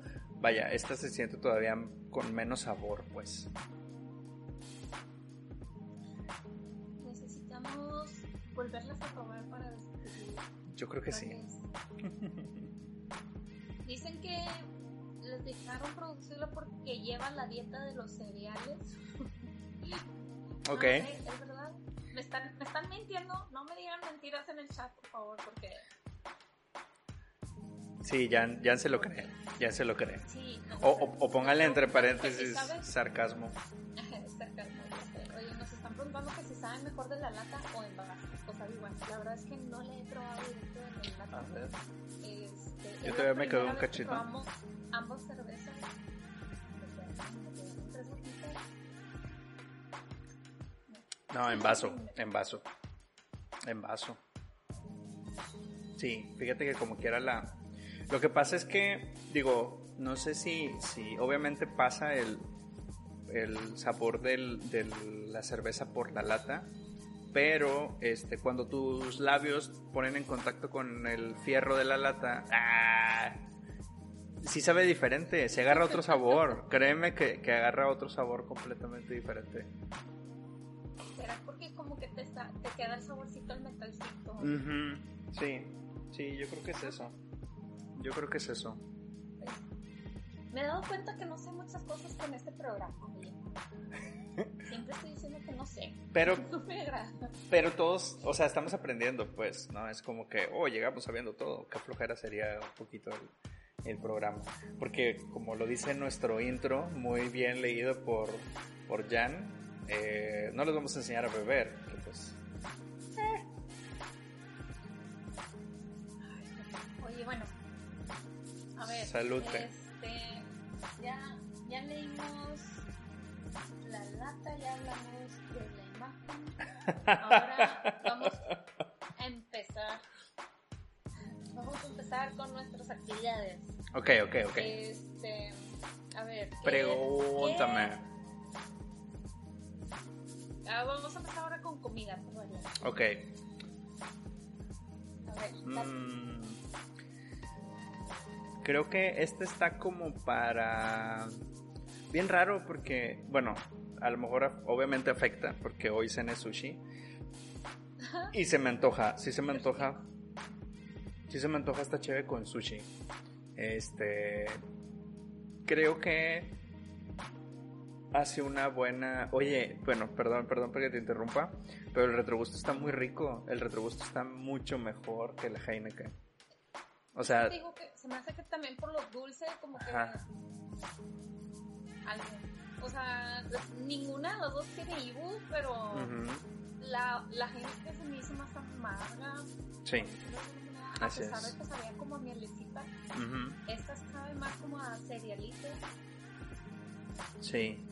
vaya, esta se siente todavía con menos sabor, pues. Necesitamos volverlas a probar para descubrir Yo creo que sí. Dicen que les dejaron producirlo porque lleva la dieta de los cereales. Ok. No sé, ¿Es verdad? ¿Me están, ¿Me están mintiendo? No me digan mentiras en el chat, por favor, porque Sí, Jan, Jan se lo cree. Jan se lo cree. sí. no, O, o, o póngale entre paréntesis sarcasmo. Sarcasmo. Oye, nos están preguntando que si saben mejor de la lata o en vaso. O sea, igual, la verdad es que no le he probado directo de la lata. A ver. Este, Yo todavía me quedo un que cachito. probamos ambas cervezas. No, en vaso, en vaso. En vaso. Sí, fíjate que como quiera la... Lo que pasa es que, digo, no sé si, si obviamente pasa el, el sabor de la cerveza por la lata, pero este, cuando tus labios ponen en contacto con el fierro de la lata, ¡ah! sí sabe diferente, se agarra otro sabor. Créeme que, que agarra otro sabor completamente diferente. ¿Será porque como que te, está, te queda el saborcito al metalcito? Ujú, Sí, sí, yo creo que es eso. Yo creo que es eso. Me he dado cuenta que no sé muchas cosas con este programa. Siempre estoy diciendo que no sé. Pero, No me agrada. pero todos, o sea, estamos aprendiendo, pues, ¿no? Es como que, oh, llegamos sabiendo todo. Qué flojera sería un poquito el, el programa. Porque, como lo dice nuestro intro, muy bien leído por, por Jan, eh, no les vamos a enseñar a beber. que, pues, Oye, bueno. A ver. Salute. Este, ya, ya leímos la lata, ya hablamos de la imagen. Ahora vamos a empezar. Vamos a empezar con nuestras actividades. ok, ok, ok. Este, a ver. ¿qué- Pregúntame. qué- Ah, vamos a empezar ahora con comida. Ok. A ver, Mm, creo que este está como para... Bien raro porque, bueno, a lo mejor obviamente afecta porque hoy cené sushi. Y se me antoja, sí se me antoja. Sí se me antoja esta chévere con sushi. Este... Creo que hace una buena... Oye, bueno, perdón, perdón porque te interrumpa, pero el retrogusto está muy rico. El retrogusto está mucho mejor que el Heineken. O sea, digo que se me hace que también por los dulces como que Ajá. algo. O sea, ninguna de las dos tiene Ibu, pero la, la gente se me hizo más amarga. sí. A Así pesar es. de que sabía como a mielecita, ujú, esta sabe más como a cerealito. Sí.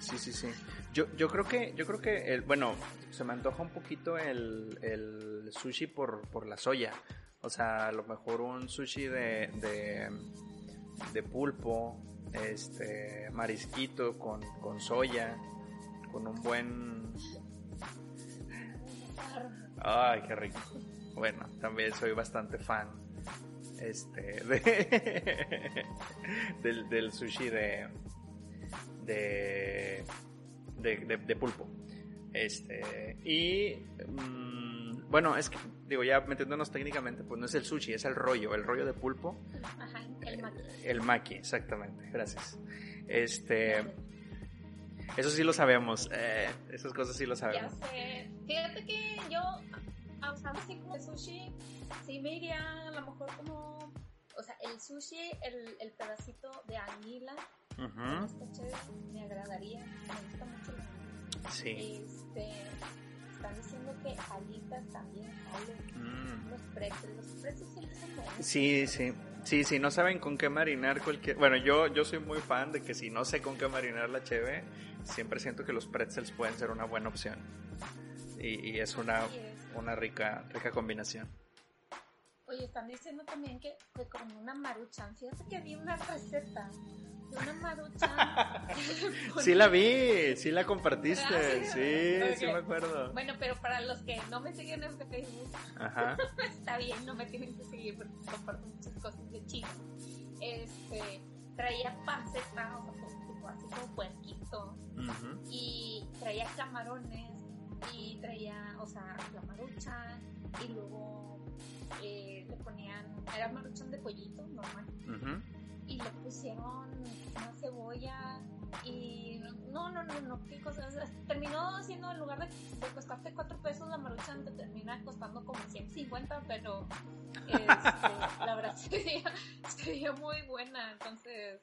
Sí, sí, sí. Yo, yo creo que, yo creo que el, bueno, se me antoja un poquito el, el sushi por, por la soya. O sea, a lo mejor un sushi de, de, pulpo, este, marisquito con, con soya, con un buen... Ay, qué rico. Bueno, también soy bastante fan este de, del, del sushi de de, de, de- de pulpo. Este, y mm, bueno, es que digo, ya metiéndonos técnicamente, pues no es el sushi, es el rollo, el rollo de pulpo. Ajá, el maqui. El maki, exactamente, gracias. Este, eso sí lo sabemos, eh, esas cosas sí lo Ya sabemos. sé. Fíjate que yo, a usar así como el sushi, sí me iría a lo mejor como, o sea, el sushi, el, el pedacito de anguila, Está chévere, me agradaría, me gusta mucho. Sí. Este, están diciendo que alitas también Mm. los pretzels, los pretzels siempre son buenos. Sí, sí. Sí, sí, no saben con qué marinar cualquier... Bueno, yo, yo soy muy fan de que si no sé con qué marinar la cheve, siempre siento que los pretzels pueden ser una buena opción. Y, y es una, es. una rica, rica combinación. Oye, están diciendo también que, que con una maruchan, fíjate que había una receta una maruchan. Sí la vi, sí la compartiste, Ah, sí, sí. me acuerdo. Bueno, pero para los que no me siguen en Facebook, Ajá. está bien, no me tienen que seguir porque comparto muchas cosas de China. Este, traía panceta, o sea, como- tipo así como puerquito, Ujú. y traía camarones, y traía, o sea, la maruchan, y luego eh, le ponían, era maruchan de pollito, normal, Ujú. Y le pusieron una cebolla y no, no, no, no, qué cosas. Terminó siendo en lugar de, de costarte 4 pesos la maruchan te termina costando como 150, pero este, la verdad sería, sería muy buena. Entonces,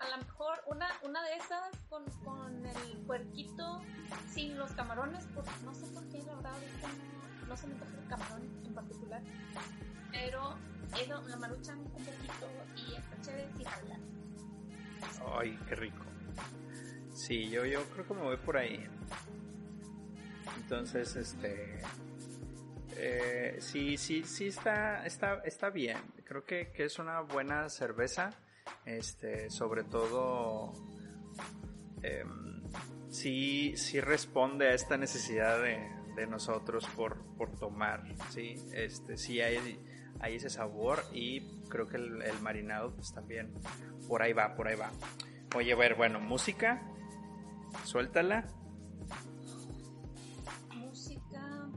a lo mejor una, una de esas con, con el puerquito sin los camarones, porque no sé por qué, la verdad, ahorita no, no se me antoja el camarón en particular. Pero eso, la maruchan un poquito y está chévere hablar. Ay, qué rico. Sí, yo, yo creo que me voy por ahí. Entonces, este... eh, sí, sí, sí está, está, está bien. Creo que, que es una buena cerveza. Este, sobre todo... em, sí, sí responde a esta necesidad de, de nosotros por, por tomar, ¿sí? Este, sí hay, hay ese sabor y creo que el, el marinado pues también por ahí va, por ahí va. Oye, a ver, bueno, música, suéltala. Música.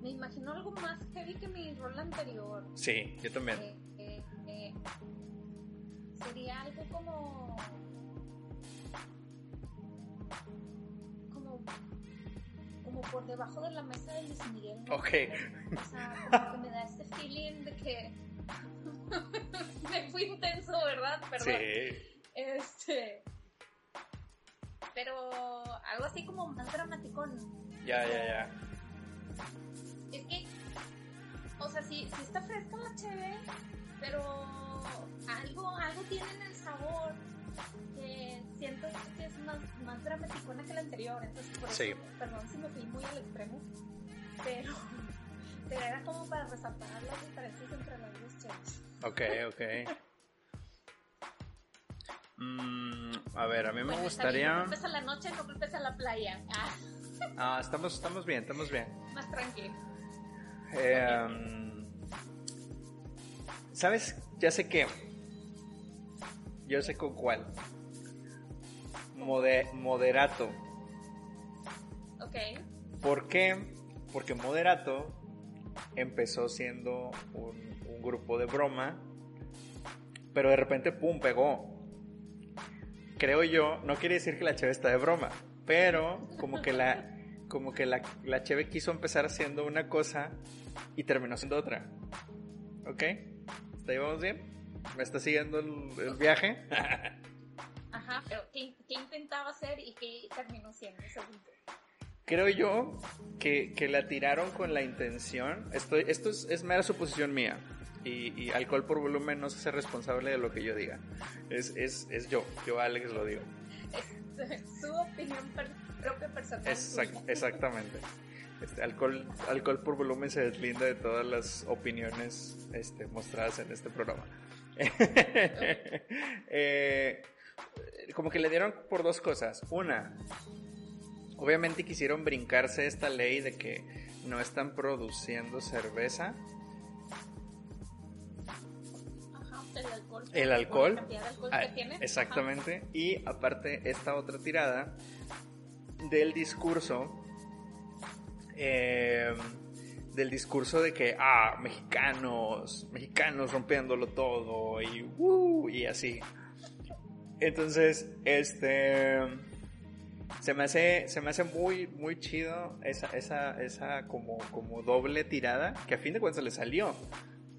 Me imagino algo más heavy que mi rol anterior. Sí, yo también. Eh, eh, eh, sería algo como. Como. Por debajo de la mesa de Luis Miguel. ¿no? Ok. O sea, como que me da este feeling de que. me fui intenso, ¿verdad? Perdón. Sí. Este. Pero algo así como más dramaticón. Ya, ya, ya. Es que, o sea, sí, sí está fresca la cheve, pero algo, algo tiene en el sabor que siento que es más, más dramaticona que la anterior. Entonces, por eso, Sí. perdón si me fui muy al extremo, pero, pero era como para resaltar las diferencias entre las dos cheves. Ok, ok. Mm, a ver, a mí me Bueno, gustaría... No culpes a la noche, no culpes a la playa. Ah, Ah, estamos, estamos bien, estamos bien. más tranquilo. Eh, um, ¿Sabes? Ya sé qué. Yo sé con cuál. Mode- moderato. Ok. ¿Por qué? Porque Moderato empezó siendo un, un grupo de broma, pero de repente, ¡pum!, pegó. Creo yo, no quiere decir que la Cheve está de broma, pero como que la, como que la, la Cheve quiso empezar haciendo una cosa y terminó siendo otra. ¿Ok? ¿Está llevamos bien? ¿Me está siguiendo el, el viaje? Ajá, pero ¿qué, qué intentaba hacer y qué terminó siendo? Creo yo que, que la tiraron con la intención. Estoy, esto es, es mera suposición mía. Y, y alcohol por volumen no se hace responsable de lo que yo diga. Es, es, es yo. Yo, Alex, lo digo. Es su opinión per- propia personal. Exact- exactamente. Este, alcohol, alcohol por volumen se deslinda de todas las opiniones este, mostradas en este programa. Eh, como que le dieron por dos cosas. Una, obviamente quisieron brincarse esta ley de que no están produciendo cerveza. Ajá, el alcohol. El alcohol. la cantidad de alcohol Ah, que tiene. exactamente. Y aparte, esta otra tirada del discurso. eh, del discurso de que, ah, mexicanos, mexicanos rompiéndolo todo y, uh, y así. Entonces, este. Se me hace, se me hace muy, muy chido esa, esa, esa como, como doble tirada que a fin de cuentas le salió.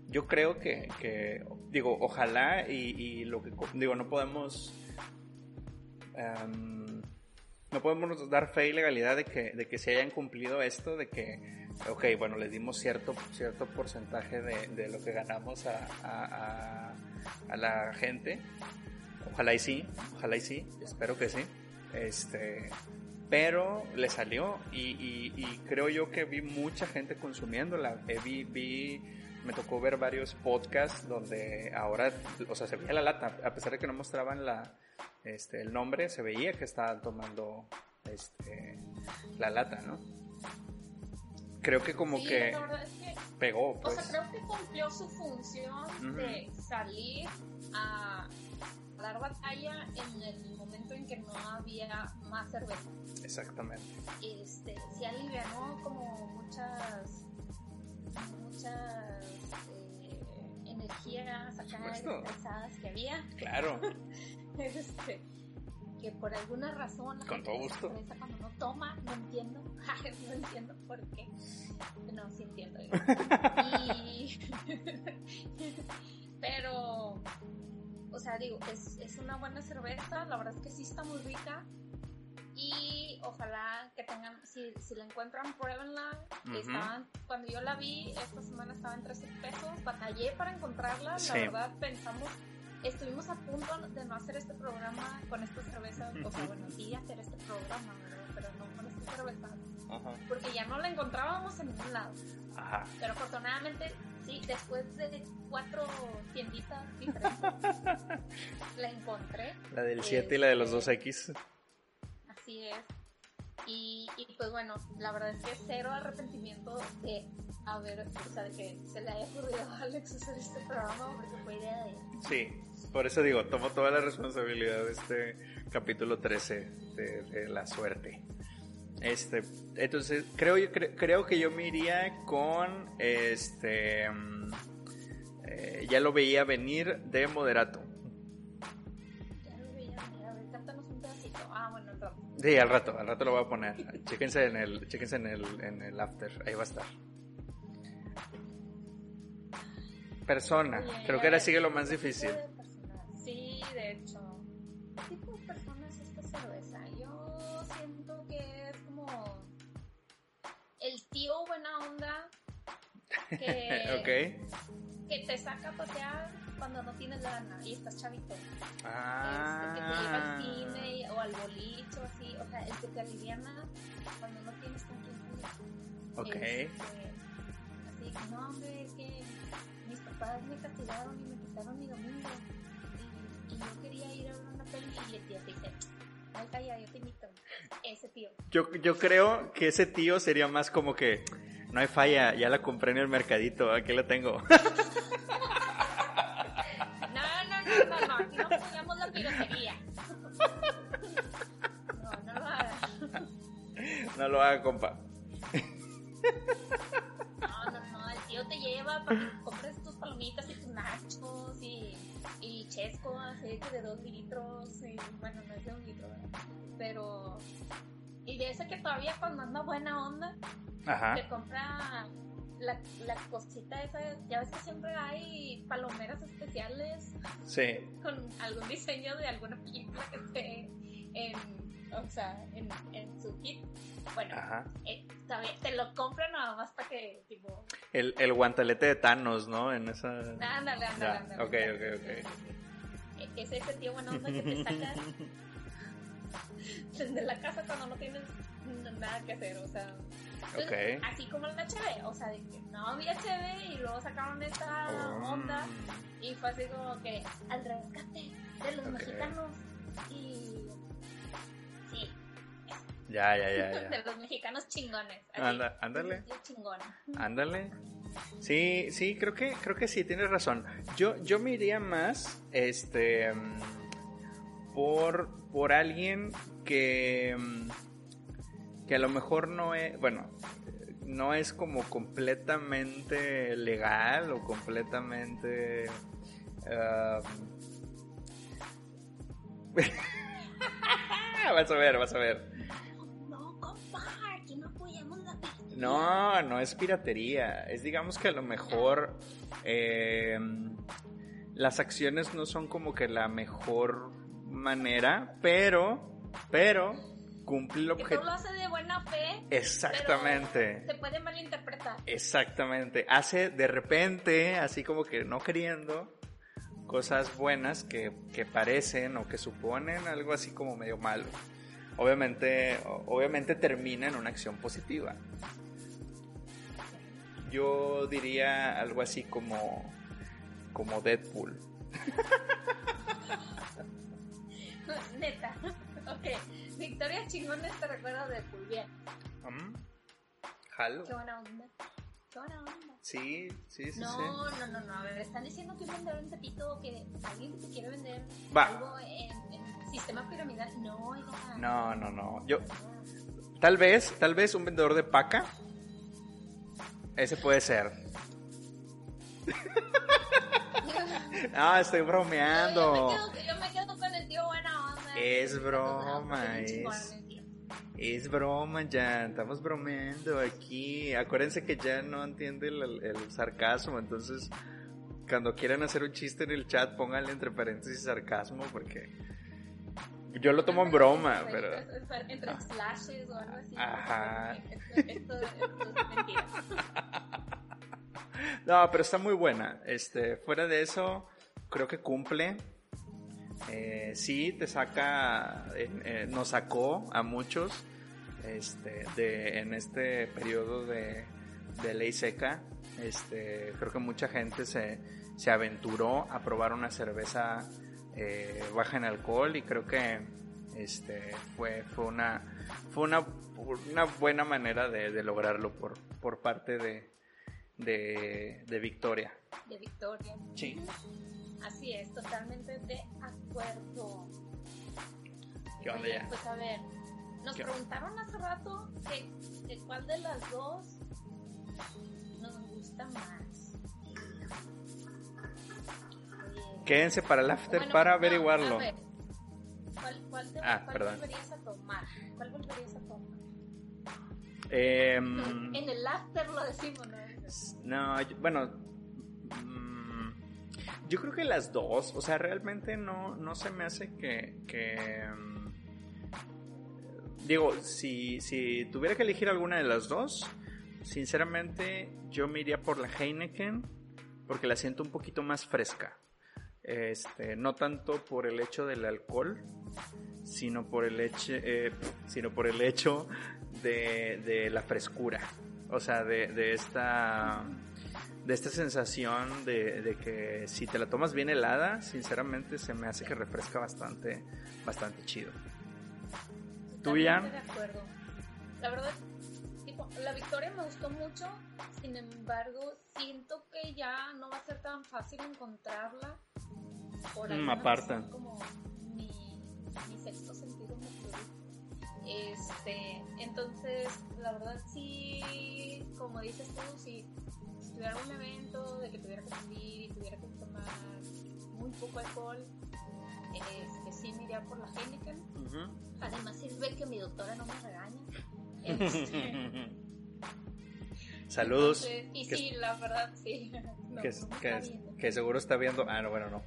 Yo creo que, que digo, ojalá y, y lo que, digo, no podemos, em, no podemos dar fe y legalidad de que, de que se hayan cumplido esto, de que, ok, bueno, les dimos cierto, cierto porcentaje de, de lo que ganamos a, a, la gente. Ojalá y sí, ojalá y sí, espero que sí. Este, pero le salió y, y- y creo yo que vi mucha gente consumiéndola. Eh, vi, vi, me tocó ver varios podcasts donde ahora, o sea, se veía la lata, a pesar de que no mostraban la, este, el nombre, se veía que estaban tomando este, la lata, ¿no? Creo que como Sí, que la verdad es que, pegó, o pues. sea, creo que cumplió su función de salir a dar batalla en el momento en que no había más cerveza. Exactamente. Este, sí alivianó como muchas, muchas eh, energías acá expresadas que había. Claro. Este, que por alguna razón la Con todo gusto. cuando no toma, no entiendo, no entiendo por qué. No, sí entiendo. Y... Pero, o sea, digo, es, es una buena cerveza, la verdad es que sí está muy rica. Y ojalá que tengan, si, si la encuentran, pruébenla. Estaban, cuando yo la vi, esta semana estaba en 13 pesos. Batallé para encontrarla, Sí. la verdad pensamos estuvimos a punto de no hacer este programa con esta cerveza, o sea, bueno, sí hacer este programa, ¿verdad? Pero no con esta cerveza, Ajá. porque ya no la encontrábamos en ningún lado. Ajá. Pero afortunadamente, sí, después de cuatro tienditas diferentes, la encontré. La del 7 y la de los 2X. Así es. Y, pues bueno, la verdad es que cero arrepentimiento de haber, o sea, de que se le haya ocurrido a Alex hacer este programa porque fue idea de él. Sí, por eso digo, tomo toda la responsabilidad de este capítulo 13 de, la suerte. Este, entonces creo, creo que yo me iría con este mm, eh, ya lo veía venir de moderato. Sí, al rato, al rato lo voy a poner. Chéquense en el, chéquense en el, en el after, ahí va a estar. Persona, creo que ahora sigue lo más difícil. Sí, de hecho. ¿Qué tipo de persona es esta cerveza? Yo siento que es como el tío buena onda que, okay. que te saca a pasear cuando no tienes lana y estás chavito. Ah. Este, que te lleva al cine o al boliche o así. O sea, el que te aliviana cuando no tienes con quién Ok. Este, así que no, hombre, es que mis papás me castigaron y me quitaron mi domingo. Y, y yo quería ir a una peli y el tío te dice, ay, calla, yo te invito. Ese tío. Yo, yo creo que ese tío sería más como que, no hay falla, ya la compré en el mercadito, aquí la tengo. No lo haga, compa. No, no, no, el tío te lleva para que compres tus palomitas y tus nachos y, y chesco, así que de dos litros, y bueno, no es de un litro, ¿verdad? pero... Y de ese que todavía cuando anda buena onda, Ajá. te compra la, la cosita esa, ya ves que siempre hay palomeras especiales Sí. con algún diseño de alguna película que esté en, o sea, en, en su kit. Bueno, eh, todavía te lo compran nada más para que, tipo, El, el guantelete de Thanos, ¿no? En esa... ándale, ándale, ándale. ok, ok, ok. E- Es ese tío buena onda que te saca desde la casa cuando no tienes nada que hacer, o sea. Entonces, Ok. Así como la HB, o sea, de que no había HB y luego sacaron esta Oh. onda y fue así como que al rescate de los Ok. mexicanos y. Ya, ya, ya, ya. de los mexicanos chingones. Anda- ándale. Ándale. Sí, sí, creo que, creo que sí, tienes razón. Yo, yo me iría más, este, mm, por, por alguien que, mm, que a lo mejor no es, bueno, no es como completamente legal o completamente... um, vas a ver, vas a ver. No, no es piratería. Es digamos que a lo mejor eh, las acciones no son como que la mejor manera, pero, pero cumple el todo objetivo. lo hace de buena fe. Exactamente. pero Se puede malinterpretar. Exactamente. Hace de repente, así como que no queriendo, cosas buenas que, que parecen o que suponen algo así como medio malo. Obviamente, obviamente termina en una acción positiva. Yo diría algo así como, como Deadpool. Neta. ok. Victoria Chingones te recuerda de Pulvier. ¿Mm? ¿Jalo? Qué buena onda. Qué buena onda. Sí, sí, sí, No, sí. no, no, no. A ver, están diciendo que un vendedor en Tepito que alguien te quiere vender Va. algo en, en sistema piramidal. No, oiga. No, no, no. Yo, tal vez, tal vez un vendedor de paca. Ese puede ser. No, estoy bromeando. yo me quedo, yo me quedo con el tío buena onda. Es broma, es-. Es broma ya, estamos bromeando aquí. Acuérdense que ya no entiende el, el sarcasmo, entonces cuando quieran hacer un chiste en el chat pónganle entre paréntesis sarcasmo porque yo lo tomo en broma, pero... Entre, slashes o algo así. Ajá. Esto, esto, esto es mentira. No, pero está muy buena. Este, fuera de eso, creo que cumple. Eh, sí, te saca, eh, eh, nos sacó a muchos este, de, en este periodo de, de ley seca. Este, creo que mucha gente se, se aventuró a probar una cerveza eh, baja en alcohol y creo que Este, fue, fue una, fue una, una buena manera de, lograrlo por, por parte de, de, Victoria. De Victoria. Sí. Así es, totalmente de acuerdo. ¿Qué onda ya? Pues a ver, nos preguntaron hace rato que, cuál de las dos nos gusta más. Quédense para el after para averiguarlo. ¿Cuál, cuál, ah, cuál volverías a tomar? ¿Cuál volverías a tomar? Em, en el after lo decimos, ¿no? No, bueno, mm, yo creo que las dos, o sea, realmente no, no se me hace que, que mm, digo, si, si tuviera que elegir alguna de las dos, sinceramente yo me iría por la Heineken porque la siento un poquito más fresca. Este, no tanto por el hecho del alcohol, sino por el hecho, eh, sino por el hecho de, de la frescura. O sea, de, de esta de esta sensación de, de, que si te la tomas bien helada, sinceramente se me hace que refresca bastante, bastante chido. ¿Tú, De acuerdo. La verdad, tipo, la victoria me gustó mucho, sin embargo, siento que ya no va a ser tan fácil encontrarla. Por mm, aparta. Como mi, mi sexto sentido me Este, entonces, la verdad sí, como dices tú, si, tuviera un evento de que tuviera que salir y tuviera que tomar muy poco alcohol, este, sí me iría por la Heineken. Además sirve que mi doctora no me regaña. Este, Saludos. y sí, la verdad, sí. que, seguro está viendo. Ah, no, bueno, no.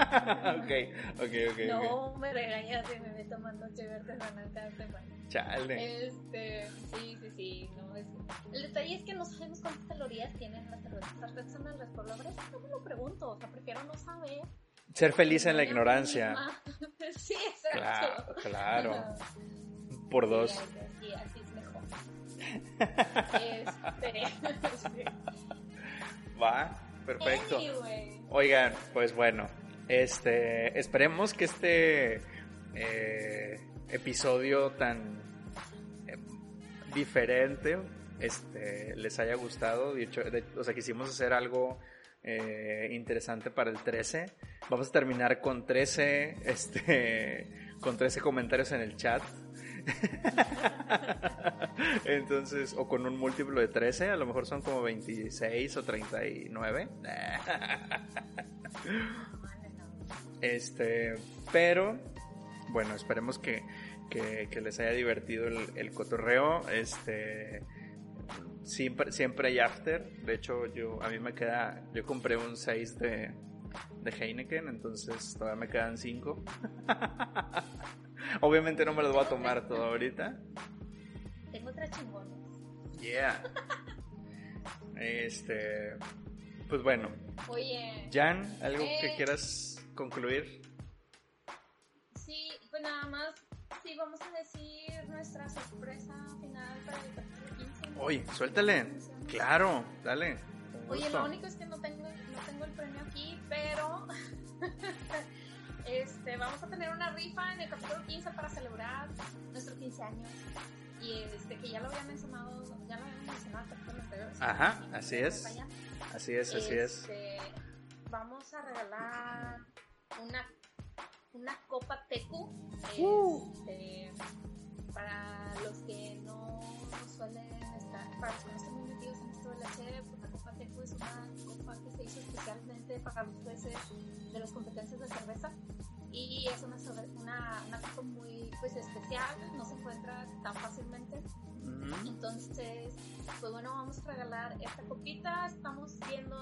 ok, ok, ok. No, me regaña si me ve tomando chévere artesanal cada semana. Chale. Este, sí, sí, sí. No, es... El detalle es que no sabemos cuántas calorías tienen las cervezas artesanales. Por lo menos no me lo pregunto. O sea, prefiero no saber ser feliz en la ignorancia. Sí, exacto. Claro, claro. Por dos. Sí, así es mejor. este, Va, perfecto. Oigan, pues bueno, este, esperemos que este eh, episodio tan eh, diferente este, les haya gustado. De hecho, o sea, quisimos hacer algo eh, interesante para el 13. Vamos a terminar con 13, este, con 13 comentarios en el chat. Entonces, o con un múltiplo de 13, a lo mejor son como 26 o 39. Este, pero, bueno, esperemos que, que, les haya divertido el, el cotorreo. Este, siempre, siempre hay after. De hecho, yo a mí me queda, yo compré un 6 de, de Heineken, entonces todavía me quedan 5. Obviamente no me los voy a tomar todo ahorita. Tengo tres chingones. Yeah. Este, pues bueno. Oye. Jan, ¿algo que eh, quieras concluir? Sí, pues nada más, sí, vamos a decir nuestra sorpresa final para el Oye, suéltale. Claro, dale. Oye, lo único es que no tengo, no tengo el premio aquí, pero este, vamos a tener una rifa en el capítulo 15 para celebrar nuestros 15 años. Y este, que ya lo había mencionado, ya lo había mencionado Ajá, así es. Así es, así es. Este, vamos a regalar una, una copa Tecu. Uh. Este, para los que no suelen para los que no están muy metidos en esto de la serie, pues la Copa Teco es una copa que se hizo especialmente para los jueces de las competencias de cerveza y es una, una, una copa muy pues especial, no se encuentra tan fácilmente. Entonces, pues bueno, vamos a regalar esta copita. Estamos viendo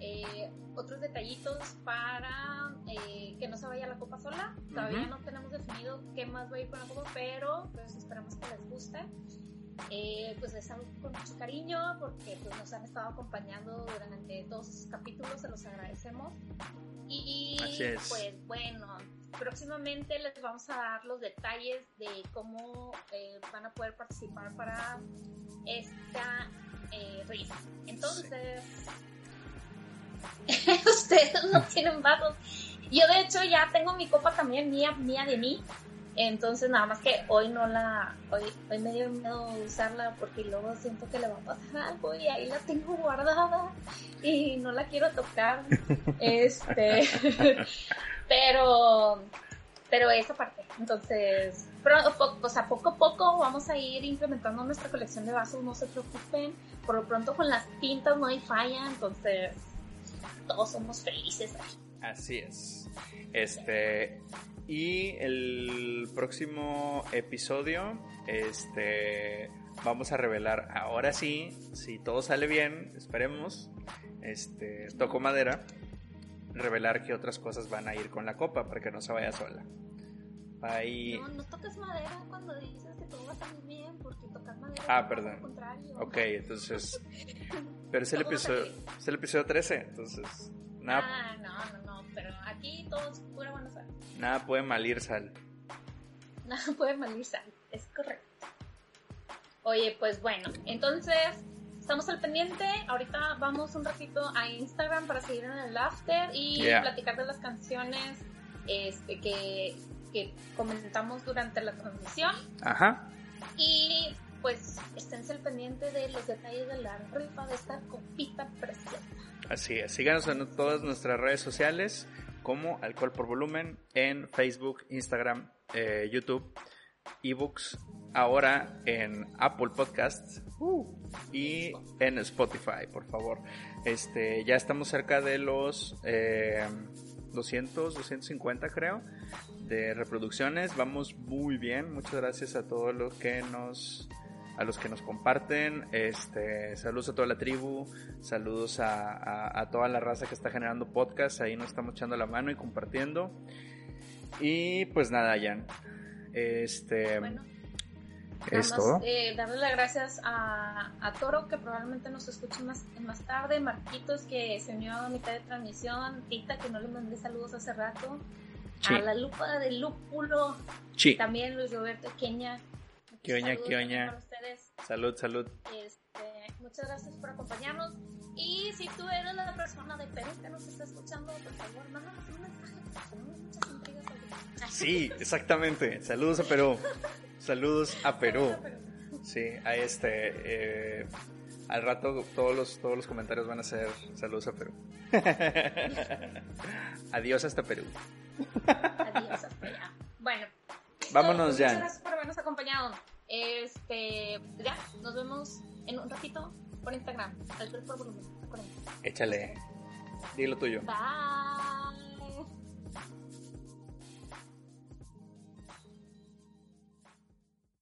eh, otros detallitos para eh, que no se vaya la copa sola. Todavía no tenemos definido qué más va a ir con la copa, pero pues esperamos que les guste. Eh, pues les hago con mucho cariño porque pues, nos han estado acompañando durante sus capítulos, se los agradecemos. Y pues bueno, próximamente les vamos a dar los detalles de cómo eh, van a poder participar para esta eh, risa. Entonces, ustedes no tienen vasos. Yo de hecho ya tengo mi copa también mía, mía de mí. Entonces, nada más que hoy no la, hoy, hoy me dio miedo usarla porque luego siento que le va a pasar algo y ahí la tengo guardada y no la quiero tocar. este, pero, pero esa parte. Entonces, pero, o sea, poco a poco vamos a ir incrementando nuestra colección de vasos, no se preocupen. Por lo pronto con las tintas no hay falla, entonces todos somos felices. Así es. Este, y el próximo episodio, este, vamos a revelar ahora sí, si todo sale bien, esperemos, este, toco madera, revelar qué otras cosas van a ir con la copa para que no se vaya sola. Ahí... No, no toques madera cuando dices que todo va a salir bien, porque tocar madera ah, perdón. contrario. Ok, entonces, pero es el episodio, es el episodio 13, entonces, nada. Ah, no, no, no, pero aquí todo es pura buena sal. Nada puede malir sal. Nada puede malir sal, es correcto. Oye, pues bueno, entonces estamos al pendiente. Ahorita vamos un ratito a Instagram para seguir en el after y platicar de las canciones este, que, que comentamos durante la transmisión. Ajá. Y pues esténse al pendiente de los detalles de la rifa de esta copita preciosa. Así es, síganos en todas nuestras redes sociales como Alcohol por Volumen en Facebook, Instagram, eh, YouTube, ebooks, ahora en Apple Podcasts uh, y en Spotify, por favor. Este, ya estamos cerca de los 200, eh, 250 creo de reproducciones. Vamos muy bien. Muchas gracias a todos los que nos a los que nos comparten. Este, saludos a toda la tribu, saludos a, toda la raza que está generando podcast. Ahí nos estamos echando la mano y compartiendo. Y pues nada, Jan. Este. Bueno, es todo. Eh, darle las gracias a, a, Toro, que probablemente nos escuche más, más tarde. Marquitos, que se unió a mitad de transmisión. Tita, que no le mandé saludos hace rato. A la lupa del lúpulo. Sí. También Luis Roberto Queña, Quioña, quioña. Salud, salud. Este, muchas gracias por acompañarnos. Y si tú eres la persona de Perú que nos está escuchando, por favor, mándanos un mensaje. Tenemos muchas intrigas Sí, exactamente. Saludos a Perú. Saludos a Perú. Sí, a este. Eh, al rato todos los, todos los comentarios van a ser saludos a Perú. Adiós hasta Perú. Adiós hasta allá. Bueno. Vámonos ya. Muchas gracias por habernos acompañado. Este, ya, nos vemos en un ratito por Instagram. Al por volumen. Échale. Dilo tuyo. Bye.